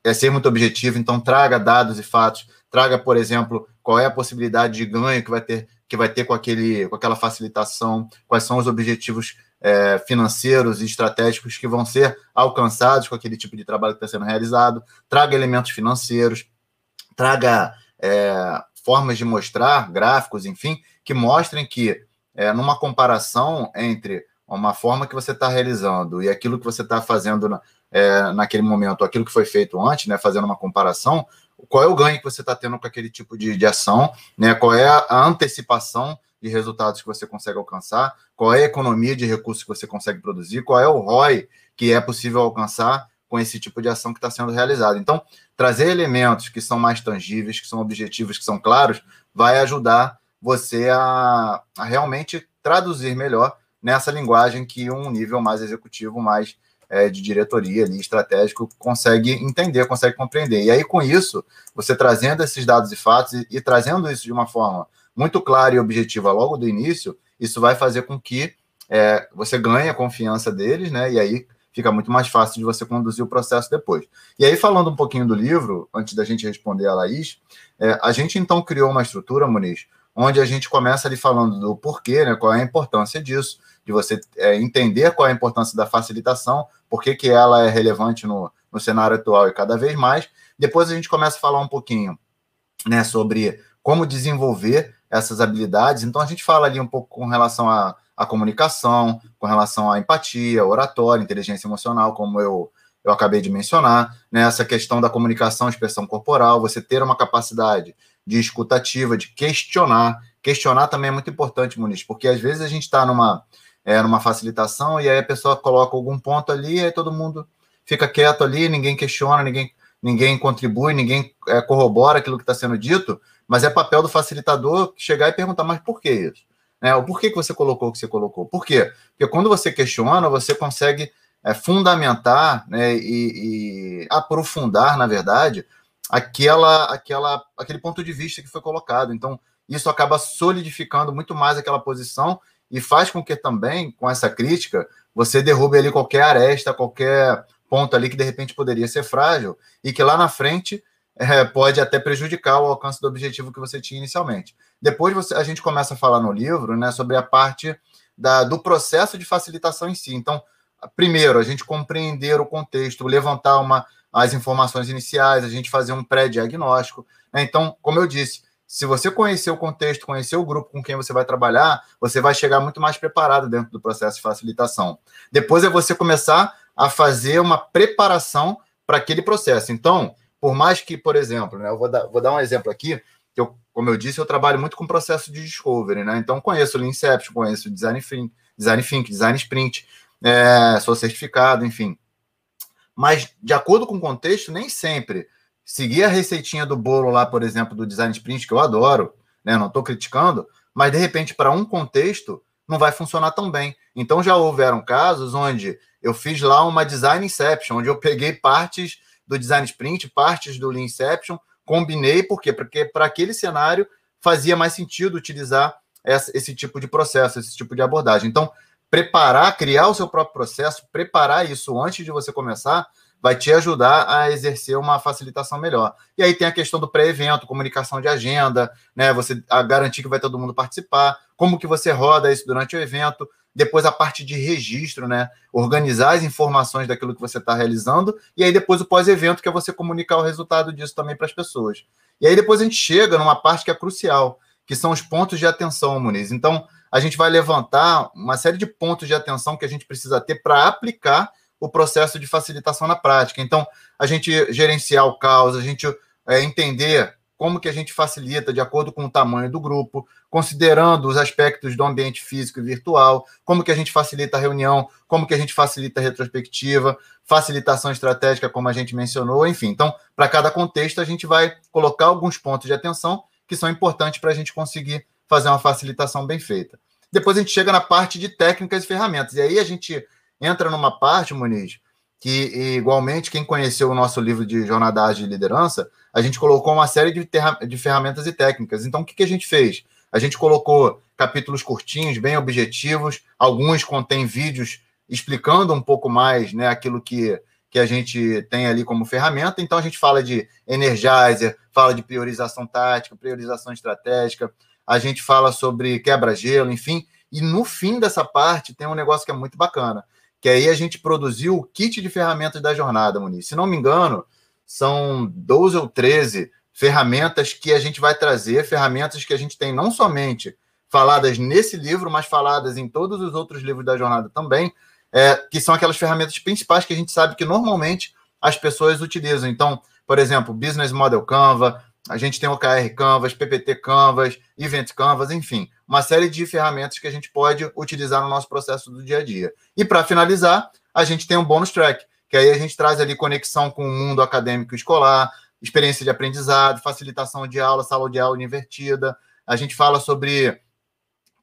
é ser muito objetivo, então traga dados e fatos, traga, por exemplo, qual é a possibilidade de ganho que vai ter, que vai ter com, aquele, com aquela facilitação, quais são os objetivos é, financeiros e estratégicos que vão ser alcançados com aquele tipo de trabalho que está sendo realizado, traga elementos financeiros, traga é, formas de mostrar, gráficos, enfim, que mostrem que, é, numa comparação entre uma forma que você está realizando e aquilo que você está fazendo na, é, naquele momento, aquilo que foi feito antes, né, fazendo uma comparação, qual é o ganho que você está tendo com aquele tipo de, de ação, né, qual é a, a antecipação de resultados que você consegue alcançar, qual é a economia de recursos que você consegue produzir, qual é o ROI que é possível alcançar com esse tipo de ação que está sendo realizada. Então, trazer elementos que são mais tangíveis, que são objetivos, que são claros, vai ajudar você a, a realmente traduzir melhor nessa linguagem que um nível mais executivo, mais é, de diretoria ali, estratégico, consegue entender, consegue compreender. E aí, com isso, você trazendo esses dados e fatos e, e trazendo isso de uma forma muito clara e objetiva logo do início, isso vai fazer com que é, você ganhe a confiança deles, né? E aí fica muito mais fácil de você conduzir o processo depois. E aí, falando um pouquinho do livro, antes da gente responder a Laís, é, a gente então criou uma estrutura, Muniz, onde a gente começa ali falando do porquê, né? Qual é a importância disso, de você é, entender qual é a importância da facilitação, por que, que ela é relevante no, no cenário atual e cada vez mais. Depois a gente começa a falar um pouquinho né, sobre como desenvolver essas habilidades. Então, a gente fala ali um pouco com relação à, à comunicação, com relação à empatia, oratória, inteligência emocional, como eu, eu acabei de mencionar, né? essa questão da comunicação, expressão corporal, você ter uma capacidade de escutativa, de questionar. Questionar também é muito importante, Muniz, porque às vezes a gente está numa, é, numa facilitação e aí a pessoa coloca algum ponto ali e aí todo mundo fica quieto ali, ninguém questiona, ninguém, ninguém contribui, ninguém é, corrobora aquilo que está sendo dito, mas é papel do facilitador chegar e perguntar, mas por que isso? Né? O porquê que você colocou o que você colocou? Por quê? Porque quando você questiona, você consegue é, fundamentar né, e, e, aprofundar, na verdade, aquela, aquela, aquele ponto de vista que foi colocado. Então, isso acaba solidificando muito mais aquela posição e faz com que também, com essa crítica, você derrube ali qualquer aresta, qualquer ponto ali que de repente poderia ser frágil e que lá na frente é, pode até prejudicar o alcance do objetivo que você tinha inicialmente. Depois você, a gente começa a falar no livro né, sobre a parte da, do processo de facilitação em si. Então, primeiro, a gente compreender o contexto, levantar uma, as informações iniciais, a gente fazer um pré-diagnóstico. Né? Então, como eu disse, se você conhecer o contexto, conhecer o grupo com quem você vai trabalhar, você vai chegar muito mais preparado dentro do processo de facilitação. Depois é você começar a fazer uma preparação para aquele processo. Então, por mais que, por exemplo, né, eu vou dar, vou dar um exemplo aqui, que eu, como eu disse, eu trabalho muito com processo de discovery, né? Então, conheço o Lean Inception, conheço o Design Think, Design, Think, Design Sprint, é, sou certificado, enfim. Mas, de acordo com o contexto, nem sempre seguir a receitinha do bolo lá, por exemplo, do Design Sprint, que eu adoro, né? Não estou criticando, mas, de repente, para um contexto, não vai funcionar tão bem. Então, já houveram casos onde eu fiz lá uma Design Inception, onde eu peguei partes do Design Sprint, partes do Lean Inception, combinei, por quê? Porque para aquele cenário fazia mais sentido utilizar essa, esse tipo de processo, esse tipo de abordagem. Então, preparar, criar o seu próprio processo, preparar isso antes de você começar, vai te ajudar a exercer uma facilitação melhor. E aí tem a questão do pré-evento, comunicação de agenda, né? Você a garantir que vai todo mundo participar, como que você roda isso durante o evento, depois a parte de registro, né? Organizar as informações daquilo que você está realizando, e aí depois o pós-evento, que é você comunicar o resultado disso também para as pessoas. E aí depois a gente chega numa parte que é crucial, que são os pontos de atenção, Muniz. Então, a gente vai levantar uma série de pontos de atenção que a gente precisa ter para aplicar o processo de facilitação na prática. Então, a gente gerenciar o caos, a gente é, entender como que a gente facilita de acordo com o tamanho do grupo, considerando os aspectos do ambiente físico e virtual, como que a gente facilita a reunião, como que a gente facilita a retrospectiva, facilitação estratégica, como a gente mencionou, enfim. Então, para cada contexto, a gente vai colocar alguns pontos de atenção que são importantes para a gente conseguir fazer uma facilitação bem feita. Depois a gente chega na parte de técnicas e ferramentas. E aí a gente entra numa parte, Muniz, que igualmente quem conheceu o nosso livro de Jornada de Liderança, a gente colocou uma série de, de ferramentas e técnicas. Então, o que, que a gente fez? A gente colocou capítulos curtinhos, bem objetivos, alguns contêm vídeos explicando um pouco mais né, aquilo que, que a gente tem ali como ferramenta. Então, a gente fala de Energizer, fala de priorização tática, priorização estratégica, a gente fala sobre quebra-gelo, enfim. E no fim dessa parte tem um negócio que é muito bacana que aí a gente produziu o kit de ferramentas da jornada, Muniz. Se não me engano, são 12 ou 13 ferramentas que a gente vai trazer, ferramentas que a gente tem não somente faladas nesse livro, mas faladas em todos os outros livros da jornada também, é, que são aquelas ferramentas principais que a gente sabe que normalmente as pessoas utilizam. Então, por exemplo, Business Model Canva, a gente tem o KR Canvas, PPT Canvas, Event Canvas, enfim, uma série de ferramentas que a gente pode utilizar no nosso processo do dia a dia. E para finalizar, a gente tem um bônus track, que aí a gente traz ali conexão com o mundo acadêmico escolar, experiência de aprendizado, facilitação de aula, sala de aula invertida. A gente fala sobre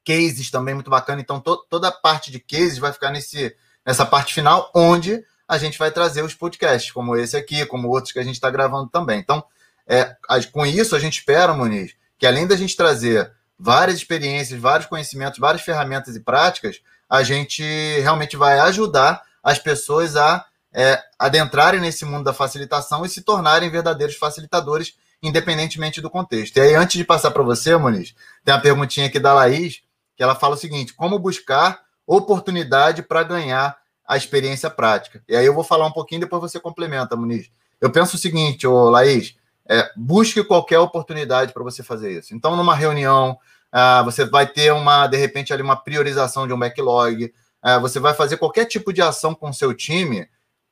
cases também muito bacana. Então, to toda a parte de cases vai ficar nesse, nessa parte final, onde a gente vai trazer os podcasts, como esse aqui, como outros que a gente está gravando também. Então, é, com isso, a gente espera, Muniz, que além da gente trazer várias experiências, vários conhecimentos, várias ferramentas e práticas, a gente realmente vai ajudar as pessoas a é, adentrarem nesse mundo da facilitação e se tornarem verdadeiros facilitadores, independentemente do contexto. E aí, antes de passar para você, Muniz, tem uma perguntinha aqui da Laís, que ela fala o seguinte: como buscar oportunidade para ganhar a experiência prática? E aí eu vou falar um pouquinho, depois você complementa, Muniz. Eu penso o seguinte, ô Laís, é, busque qualquer oportunidade para você fazer isso. Então, numa reunião, ah, você vai ter uma, de repente, ali uma priorização de um backlog, ah, você vai fazer qualquer tipo de ação com o seu time,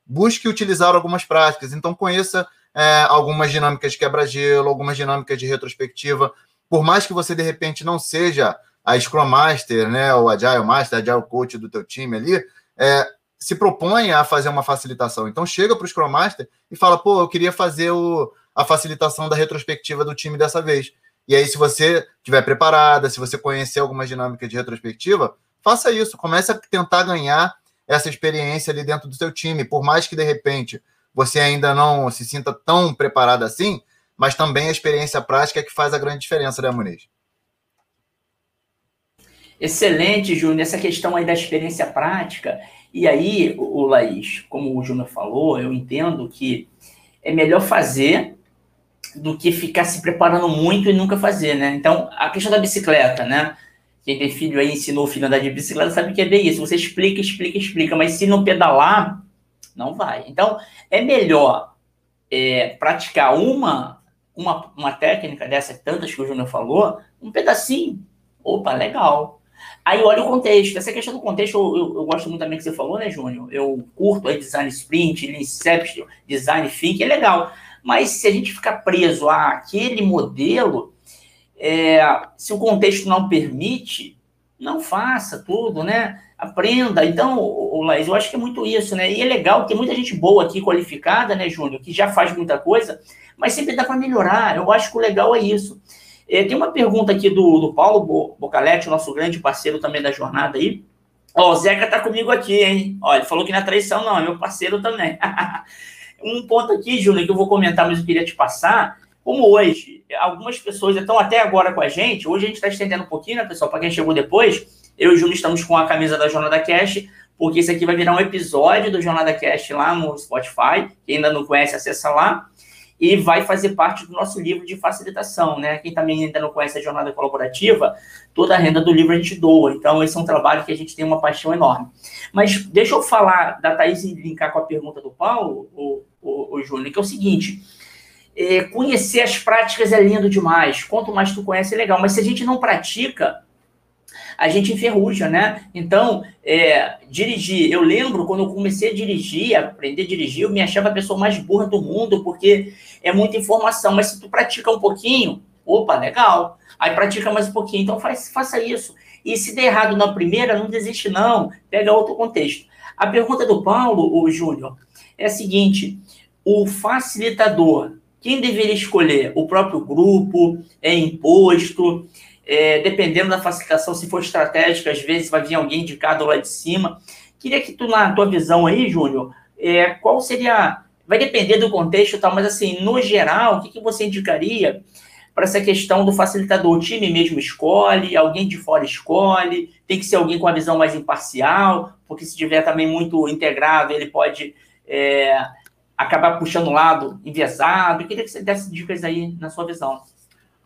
busque utilizar algumas práticas. Então, conheça é, algumas dinâmicas de quebra-gelo, algumas dinâmicas de retrospectiva. Por mais que você, de repente, não seja a Scrum Master, né, o Agile Master, Agile Coach do teu time ali, é, se propõe a fazer uma facilitação. Então, chega para o Scrum Master e fala, pô, eu queria fazer o, a facilitação da retrospectiva do time dessa vez. E aí, se você estiver preparada, se você conhecer algumas dinâmicas de retrospectiva, faça isso. Comece a tentar ganhar essa experiência ali dentro do seu time. Por mais que, de repente, você ainda não se sinta tão preparado assim, mas também a experiência prática é que faz a grande diferença, né, Muniz? Excelente, Júnior. Essa questão aí da experiência prática. E aí, o Laís, como o Júnior falou, eu entendo que é melhor fazer do que ficar se preparando muito e nunca fazer, né? Então, a questão da bicicleta, né? Quem tem filho aí ensinou o filho a andar de bicicleta sabe que é bem isso. Você explica, explica, explica, mas se não pedalar, não vai. Então, é melhor é, praticar uma, uma, uma técnica dessa, tantas que o Júnior falou, um pedacinho. Opa, legal. Aí olha o contexto. Essa questão do contexto, eu, eu, gosto muito também que você falou, né, Júnior? Eu curto aí design sprint, inception, design thinking, é legal. Mas se a gente ficar preso àquele modelo, é, se o contexto não permite, não faça tudo, né? Aprenda. Então, o, Laís, eu acho que é muito isso, né? E é legal, tem muita gente boa aqui, qualificada, né, Júnior, que já faz muita coisa, mas sempre dá para melhorar. Eu acho que o legal é isso. É, tem uma pergunta aqui do, do Paulo Bocaletti, nosso grande parceiro também da jornada aí. Ó, o Zeca tá comigo aqui, hein? Ó, ele falou que não é traição, não, é meu parceiro também. Um ponto aqui, Júlio, que eu vou comentar, mas eu queria te passar, como hoje, algumas pessoas estão até agora com a gente, hoje a gente está estendendo um pouquinho, né, pessoal, para quem chegou depois, eu e o Júlio estamos com a camisa da Jornada Cash, porque esse aqui vai virar um episódio do Jornada Cash lá no Spotify, quem ainda não conhece, acessa lá, e vai fazer parte do nosso livro de facilitação, né? Quem também ainda não conhece a jornada colaborativa, toda a renda do livro a gente doa. Então, esse é um trabalho que a gente tem uma paixão enorme. Mas deixa eu falar da Thaís e linkar com a pergunta do Paulo, o, o, o Júnior, que é o seguinte. É, conhecer as práticas é lindo demais. Quanto mais tu conhece, é legal. Mas se a gente não pratica, a gente enferruja, né? Então, é, dirigir. Eu lembro quando eu comecei a dirigir, aprender a dirigir, eu me achava a pessoa mais burra do mundo, porque é muita informação. Mas se tu pratica um pouquinho, opa, legal. Aí pratica mais um pouquinho. Então, faz, faça isso. E se der errado na primeira, não desiste, não. Pega outro contexto. A pergunta do Paulo, o Júnior, é a seguinte: o facilitador, quem deveria escolher? O próprio grupo? É imposto? é, dependendo da facilitação, se for estratégica, às vezes vai vir alguém indicado lá de cima. Queria que tu, na tua visão aí, Júnior, é, qual seria. Vai depender do contexto e tal, mas assim, no geral, o que, que você indicaria para essa questão do facilitador? O time mesmo escolhe, alguém de fora escolhe, tem que ser alguém com a visão mais imparcial, porque se tiver também muito integrado, ele pode é, acabar puxando o lado enviesado. Eu queria que você desse dicas aí na sua visão.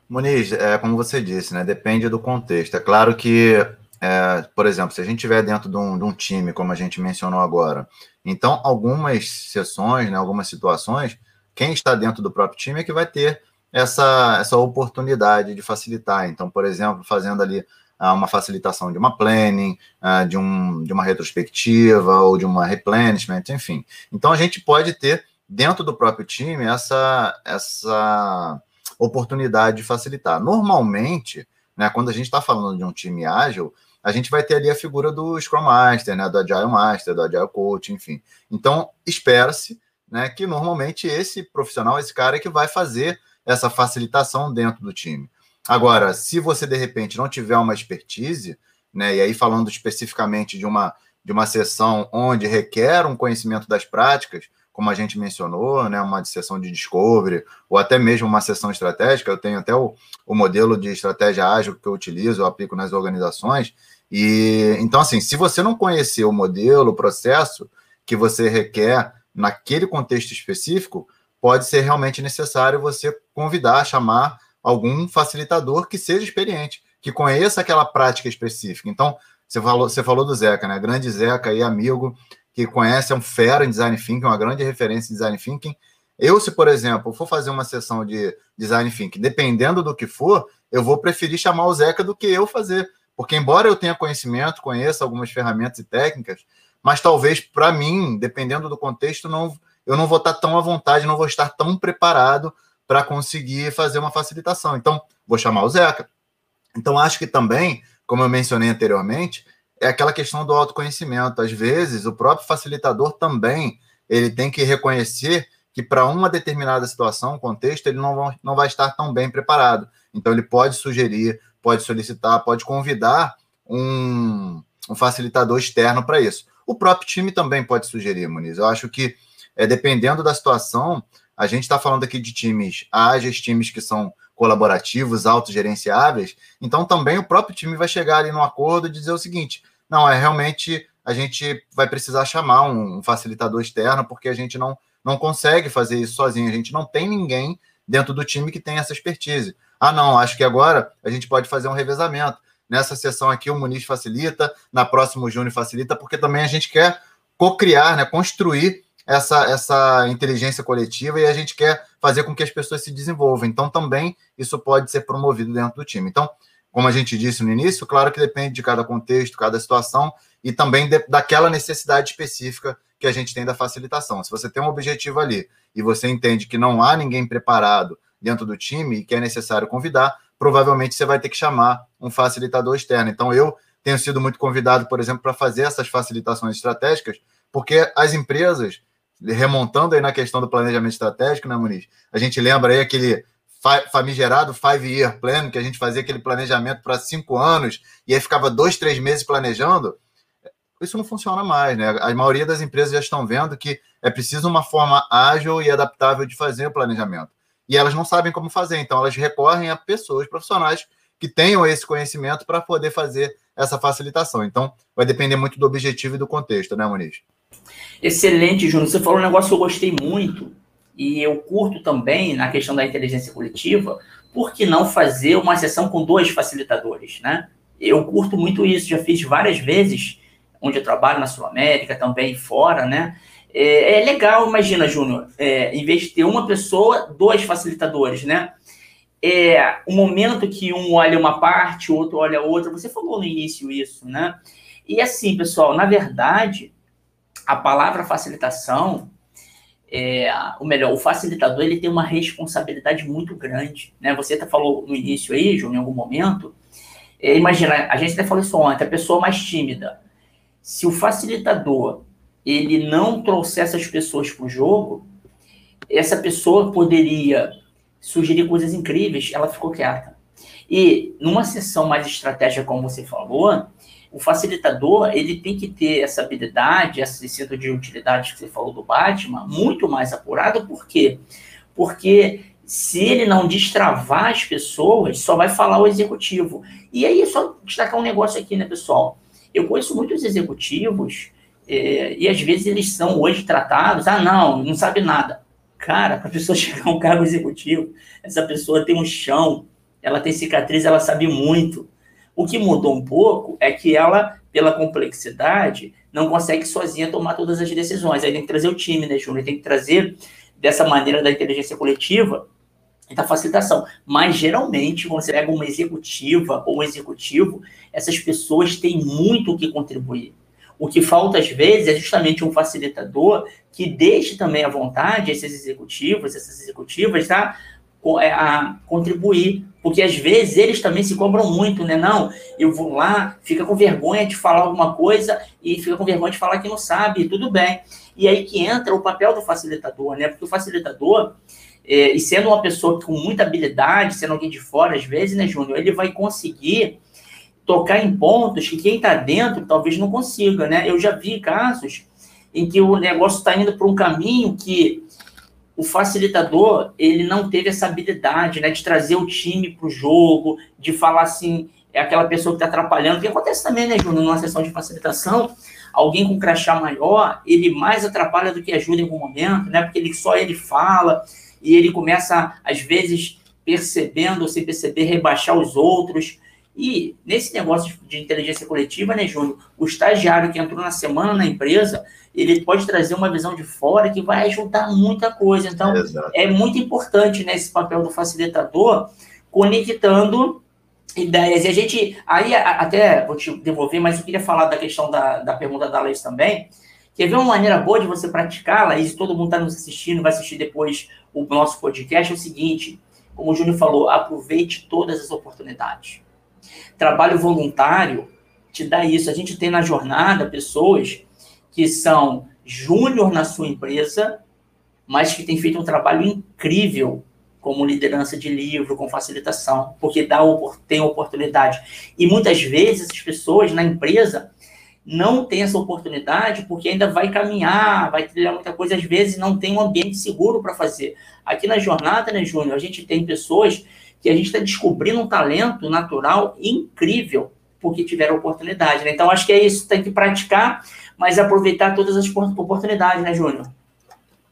Muniz, é como você disse, né? Depende do contexto. É claro que, é, por exemplo, se a gente estiver dentro de um, de um, time, como a gente mencionou agora, então algumas sessões, né, algumas situações, quem está dentro do próprio time é que vai ter essa, essa oportunidade de facilitar. Então, por exemplo, fazendo ali uma facilitação de uma planning, ah, de, um, de uma retrospectiva ou de uma replenishment, enfim. Então, a gente pode ter dentro do próprio time essa essa oportunidade de facilitar. Normalmente, né, quando a gente está falando de um time ágil, a gente vai ter ali a figura do Scrum Master, né, do Agile Master, do Agile Coach, enfim. Então, espera-se né, que normalmente esse profissional, esse cara é que vai fazer essa facilitação dentro do time. Agora, se você de repente não tiver uma expertise, né, e aí falando especificamente de uma de uma sessão onde requer um conhecimento das práticas, como a gente mencionou, né, uma sessão de discovery, ou até mesmo uma sessão estratégica. Eu tenho até o, o modelo de estratégia ágil que eu utilizo, eu aplico nas organizações. E então, assim, se você não conhecer o modelo, o processo que você requer naquele contexto específico, pode ser realmente necessário você convidar, chamar algum facilitador que seja experiente, que conheça aquela prática específica. Então, você falou, você falou do Zeca, né? Grande Zeca aí, amigo, que conhece, é um fera em design thinking, uma grande referência em design thinking. Eu, se, por exemplo, for fazer uma sessão de design thinking, dependendo do que for, eu vou preferir chamar o Zeca do que eu fazer. Porque, embora eu tenha conhecimento, conheça algumas ferramentas e técnicas, mas talvez para mim, dependendo do contexto, não, eu não vou estar tão à vontade, não vou estar tão preparado para conseguir fazer uma facilitação. Então, vou chamar o Zeca. Então, acho que também, como eu mencionei anteriormente, é aquela questão do autoconhecimento. Às vezes, o próprio facilitador também ele tem que reconhecer que para uma determinada situação, contexto, ele não, não vai estar tão bem preparado. Então, ele pode sugerir, pode solicitar, pode convidar um, um facilitador externo para isso. O próprio time também pode sugerir, Muniz. Eu acho que, é, dependendo da situação, a gente está falando aqui de times ágeis, times que são colaborativos, autogerenciáveis, então também o próprio time vai chegar ali no acordo e dizer o seguinte: não, é realmente a gente vai precisar chamar um, um facilitador externo, porque a gente não, não consegue fazer isso sozinho, a gente não tem ninguém dentro do time que tem essa expertise. Ah, não, acho que agora a gente pode fazer um revezamento. Nessa sessão aqui o Muniz facilita, na próxima o Júnior facilita, porque também a gente quer co-criar, né, construir essa, essa inteligência coletiva e a gente quer fazer com que as pessoas se desenvolvam. Então, também isso pode ser promovido dentro do time. Então, como a gente disse no início, claro que depende de cada contexto, cada situação e também de, daquela necessidade específica que a gente tem da facilitação. Se você tem um objetivo ali e você entende que não há ninguém preparado dentro do time e que é necessário convidar, provavelmente você vai ter que chamar um facilitador externo. Então, eu tenho sido muito convidado, por exemplo, para fazer essas facilitações estratégicas, porque as empresas, remontando aí na questão do planejamento estratégico, né, Muniz? A gente lembra aí aquele famigerado five year plan, que a gente fazia aquele planejamento para cinco anos e aí ficava dois, três meses planejando. isso não funciona mais, né? A maioria das empresas já estão vendo que é preciso uma forma ágil e adaptável de fazer o planejamento. E elas não sabem como fazer, então elas recorrem a pessoas profissionais que tenham esse conhecimento para poder fazer essa facilitação. Então, vai depender muito do objetivo e do contexto, né, Muniz? Excelente, Júnior. Você falou um negócio que eu gostei muito e eu curto também na questão da inteligência coletiva. Por que não fazer uma sessão com dois facilitadores, né? Eu curto muito isso, já fiz várias vezes, onde eu trabalho na Sul América, também fora, né? É, é legal, imagina, Júnior, é, em vez de ter uma pessoa, dois facilitadores, né? É, o momento que um olha uma parte, o outro olha outra, você falou no início isso, né? E assim, pessoal, na verdade, a palavra facilitação, é, ou melhor, o facilitador ele tem uma responsabilidade muito grande, né? Você até falou no início aí, Júnior, em algum momento, é, imagina, a gente até falou isso ontem, a pessoa mais tímida. Se o facilitador ele não trouxer essas pessoas para o jogo, essa pessoa poderia sugerir coisas incríveis, ela ficou quieta. E numa sessão mais estratégica, como você falou, o facilitador ele tem que ter essa habilidade, esse centro de utilidade que você falou do Batman, muito mais apurado, por quê? Porque se ele não destravar as pessoas, só vai falar o executivo. E aí, só destacar um negócio aqui, né, pessoal? Eu conheço muitos executivos é, e às vezes eles são hoje tratados, ah, não, não sabe nada. Cara, para a pessoa chegar a um cargo executivo, essa pessoa tem um chão, ela tem cicatriz, ela sabe muito. O que mudou um pouco é que ela, pela complexidade, não consegue sozinha tomar todas as decisões. Aí tem que trazer o time, né, Júnior? Tem que trazer dessa maneira da inteligência coletiva e da facilitação. Mas, geralmente, quando você pega uma executiva ou um executivo, essas pessoas têm muito o que contribuir. O que falta, às vezes, é justamente um facilitador que deixe também à vontade esses executivos, essas executivas, tá? É, a contribuir, porque às vezes eles também se cobram muito, né? Não, eu vou lá, fica com vergonha de falar alguma coisa e fica com vergonha de falar que não sabe, tudo bem. E aí que entra o papel do facilitador, né? Porque o facilitador, é, e sendo uma pessoa com muita habilidade, sendo alguém de fora, às vezes, né, Júnior, ele vai conseguir tocar em pontos que quem está dentro talvez não consiga, né? Eu já vi casos em que o negócio está indo para um caminho que o facilitador ele não teve essa habilidade, né, de trazer o time para o jogo, de falar assim, é aquela pessoa que está atrapalhando, que acontece também, né, Júnior, numa sessão de facilitação, alguém com crachá maior, ele mais atrapalha do que ajuda em algum momento, né, porque ele só ele fala e ele começa às vezes percebendo ou sem perceber rebaixar os outros, e nesse negócio de inteligência coletiva, né, Júnior, o estagiário que entrou na semana na empresa, ele pode trazer uma visão de fora que vai ajudar muita coisa. Então, Exato. é muito importante né, esse papel do facilitador conectando ideias. E a gente, aí até vou te devolver, mas eu queria falar da questão da, da pergunta da Laís também. Quer ver uma maneira boa de você praticar, Laís? Todo mundo está nos assistindo, vai assistir depois o nosso podcast. É o seguinte, como o Júnior falou, aproveite todas as oportunidades. Trabalho voluntário te dá isso. A gente tem na jornada pessoas que são júnior na sua empresa, mas que têm feito um trabalho incrível como liderança de livro, com facilitação, porque dá, tem oportunidade. E muitas vezes as pessoas na empresa não têm essa oportunidade porque ainda vai caminhar, vai trilhar muita coisa, às vezes não tem um ambiente seguro para fazer. Aqui na jornada, né, Júnior, a gente tem pessoas que a gente está descobrindo um talento natural incrível porque tiveram oportunidade. Né? Então, acho que é isso, tem que praticar, mas aproveitar todas as oportunidades, né, Júnior?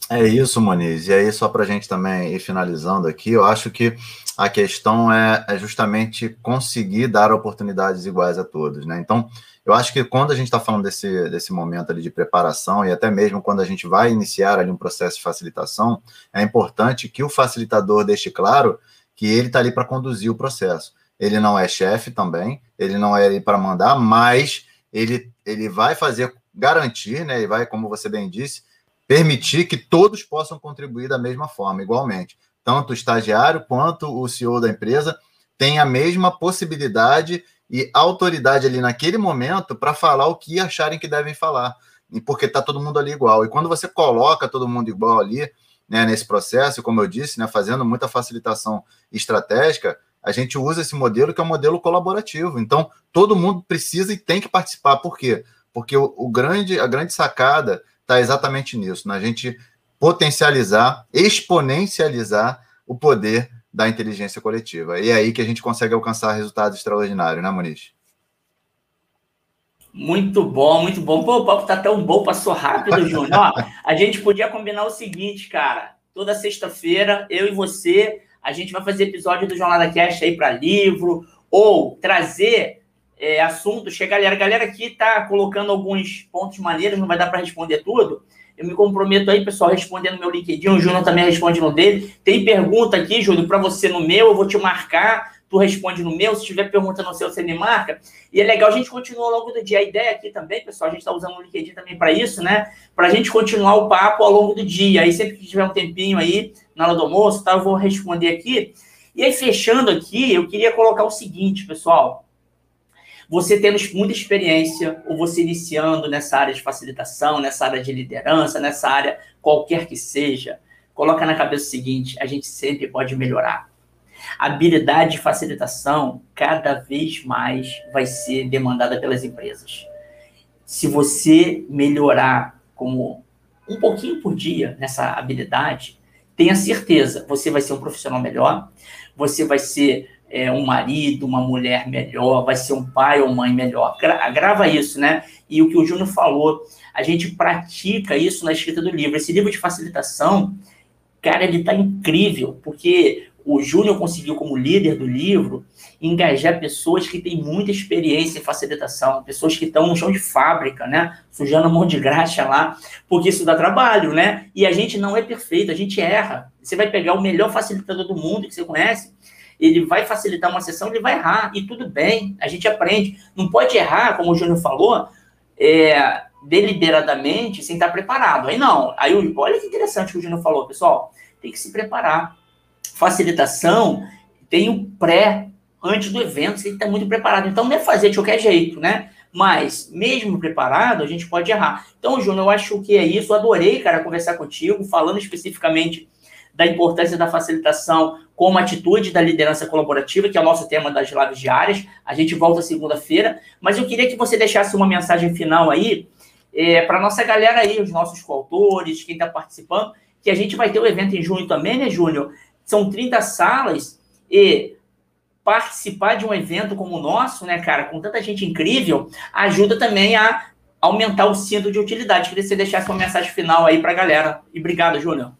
É isso, Moniz. E aí, só para a gente também ir finalizando aqui, eu acho que a questão é, é, justamente conseguir dar oportunidades iguais a todos, né? Então, eu acho que quando a gente está falando desse, desse momento ali de preparação e até mesmo quando a gente vai iniciar ali um processo de facilitação, é importante que o facilitador deixe claro que ele está ali para conduzir o processo. Ele não é chefe também, ele não é ali para mandar, mas ele, ele vai fazer, garantir, né? Ele vai, como você bem disse, permitir que todos possam contribuir da mesma forma, igualmente. Tanto o estagiário quanto o CEO da empresa têm a mesma possibilidade e autoridade ali naquele momento para falar o que acharem que devem falar, e porque está todo mundo ali igual. E quando você coloca todo mundo igual ali, né, nesse processo, como eu disse, né, fazendo muita facilitação estratégica, a gente usa esse modelo que é um modelo colaborativo. Então, todo mundo precisa e tem que participar. Por quê? Porque o, o grande, a grande sacada está exatamente nisso, na gente potencializar, exponencializar o poder da inteligência coletiva. E é aí que a gente consegue alcançar resultados extraordinários, né, Muniz? Muito bom, muito bom. Pô, o papo tá tão bom, passou rápido, Júnior. A gente podia combinar o seguinte, cara. Toda sexta-feira, eu e você, a gente vai fazer episódio do Jornada Cast aí para livro, ou trazer é, assuntos que a galera, a galera aqui tá colocando alguns pontos maneiros, não vai dar para responder tudo. Eu me comprometo aí, pessoal, respondendo no meu LinkedIn. O Júnior também responde no dele. Tem pergunta aqui, Júnior, para você no meu, eu vou te marcar tu responde no meu, se tiver pergunta no seu, você me marca. E é legal a gente continuar ao longo do dia. A ideia aqui também, pessoal, a gente está usando o LinkedIn também para isso, né? Para a gente continuar o papo ao longo do dia. Aí sempre que tiver um tempinho aí, na hora do almoço, tá, eu vou responder aqui. E aí, fechando aqui, eu queria colocar o seguinte, pessoal. Você tendo muita experiência, ou você iniciando nessa área de facilitação, nessa área de liderança, nessa área qualquer que seja, coloca na cabeça o seguinte: a gente sempre pode melhorar a habilidade de facilitação cada vez mais vai ser demandada pelas empresas. Se você melhorar como um pouquinho por dia nessa habilidade, tenha certeza, você vai ser um profissional melhor, você vai ser é, um marido, uma mulher melhor, vai ser um pai ou mãe melhor. Gra grava isso, né? E o que o Júnior falou, a gente pratica isso na escrita do livro. Esse livro de facilitação, cara, ele tá incrível, porque o Júnior conseguiu, como líder do livro, engajar pessoas que têm muita experiência em facilitação, pessoas que estão no chão de fábrica, né? Sujando a mão de graxa lá, porque isso dá trabalho, né? E a gente não é perfeito, a gente erra. Você vai pegar o melhor facilitador do mundo que você conhece, ele vai facilitar uma sessão, ele vai errar, e tudo bem, a gente aprende. Não pode errar, como o Júnior falou, é, deliberadamente, sem estar preparado. Aí não. Aí olha que interessante que o Júnior falou, pessoal. Tem que se preparar facilitação tem o pré, antes do evento, você tem que estar muito preparado. Então, não é fazer de qualquer jeito, né? Mas, mesmo preparado, a gente pode errar. Então, Júnior, eu acho que é isso. Adorei, cara, conversar contigo, falando especificamente da importância da facilitação como atitude da liderança colaborativa, que é o nosso tema das lives diárias. A gente volta segunda-feira. Mas eu queria que você deixasse uma mensagem final aí é, para nossa galera aí, os nossos coautores, quem está participando, que a gente vai ter o um evento em junho também, né, Júnior? são 30 salas e participar de um evento como o nosso, né, cara, com tanta gente incrível, ajuda também a aumentar o cinto de utilidade. Queria que você deixasse uma mensagem final aí para a galera. E obrigado, Júnior.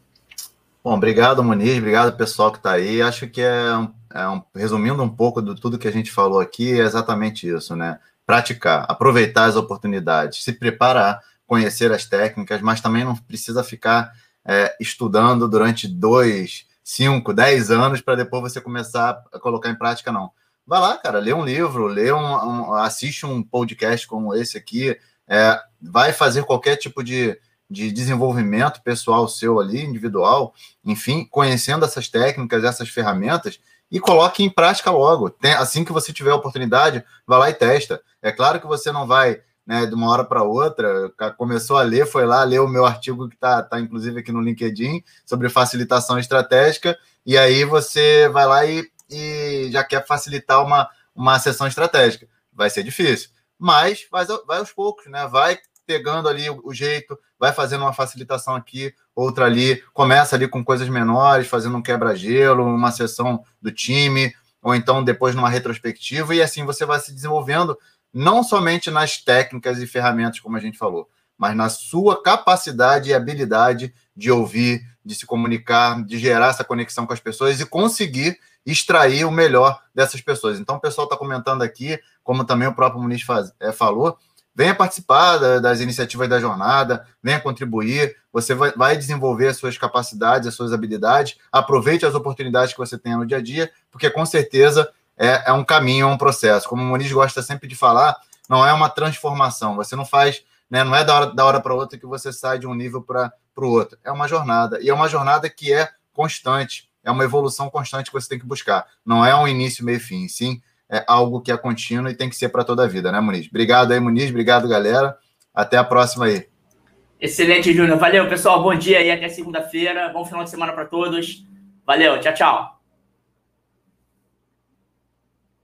Bom, obrigado, Muniz. Obrigado, pessoal que está aí. Acho que é, um, é um, resumindo um pouco de tudo que a gente falou aqui, é exatamente isso, né? Praticar, aproveitar as oportunidades, se preparar, conhecer as técnicas, mas também não precisa ficar é, estudando durante dois, 5, 10 anos para depois você começar a colocar em prática, não. Vai lá, cara, lê um livro, lê um, um assiste um podcast como esse aqui, é, vai fazer qualquer tipo de, de desenvolvimento pessoal seu ali, individual, enfim, conhecendo essas técnicas, essas ferramentas, e coloque em prática logo. Tem, assim que você tiver a oportunidade, vai lá e testa. É claro que você não vai né, de uma hora para outra, começou a ler, foi lá ler o meu artigo que está tá, inclusive aqui no LinkedIn sobre facilitação estratégica, e aí você vai lá e, e já quer facilitar uma, uma sessão estratégica. Vai ser difícil, mas vai, vai aos poucos, né? Vai pegando ali o, jeito, vai fazendo uma facilitação aqui, outra ali, começa ali com coisas menores, fazendo um quebra-gelo, uma sessão do time, ou então depois numa retrospectiva, e assim você vai se desenvolvendo não somente nas técnicas e ferramentas, como a gente falou, mas na sua capacidade e habilidade de ouvir, de se comunicar, de gerar essa conexão com as pessoas e conseguir extrair o melhor dessas pessoas. Então, o pessoal está comentando aqui, como também o próprio Muniz faz, é, falou, venha participar da, das iniciativas da jornada, venha contribuir, você vai, desenvolver as suas capacidades, as suas habilidades, aproveite as oportunidades que você tem no dia a dia, porque com certeza é, é um caminho, é um processo. Como o Muniz gosta sempre de falar, não é uma transformação. Você não faz, né, não é da hora, da hora para outra que você sai de um nível para o outro. É uma jornada. E é uma jornada que é constante. É uma evolução constante que você tem que buscar. Não é um início, meio fim. Sim, é algo que é contínuo e tem que ser para toda a vida, né, Muniz? Obrigado aí, Muniz. Obrigado, galera. Até a próxima aí. Excelente, Júnior. Valeu, pessoal. Bom dia e até segunda-feira. Bom final de semana para todos. Valeu, tchau, tchau.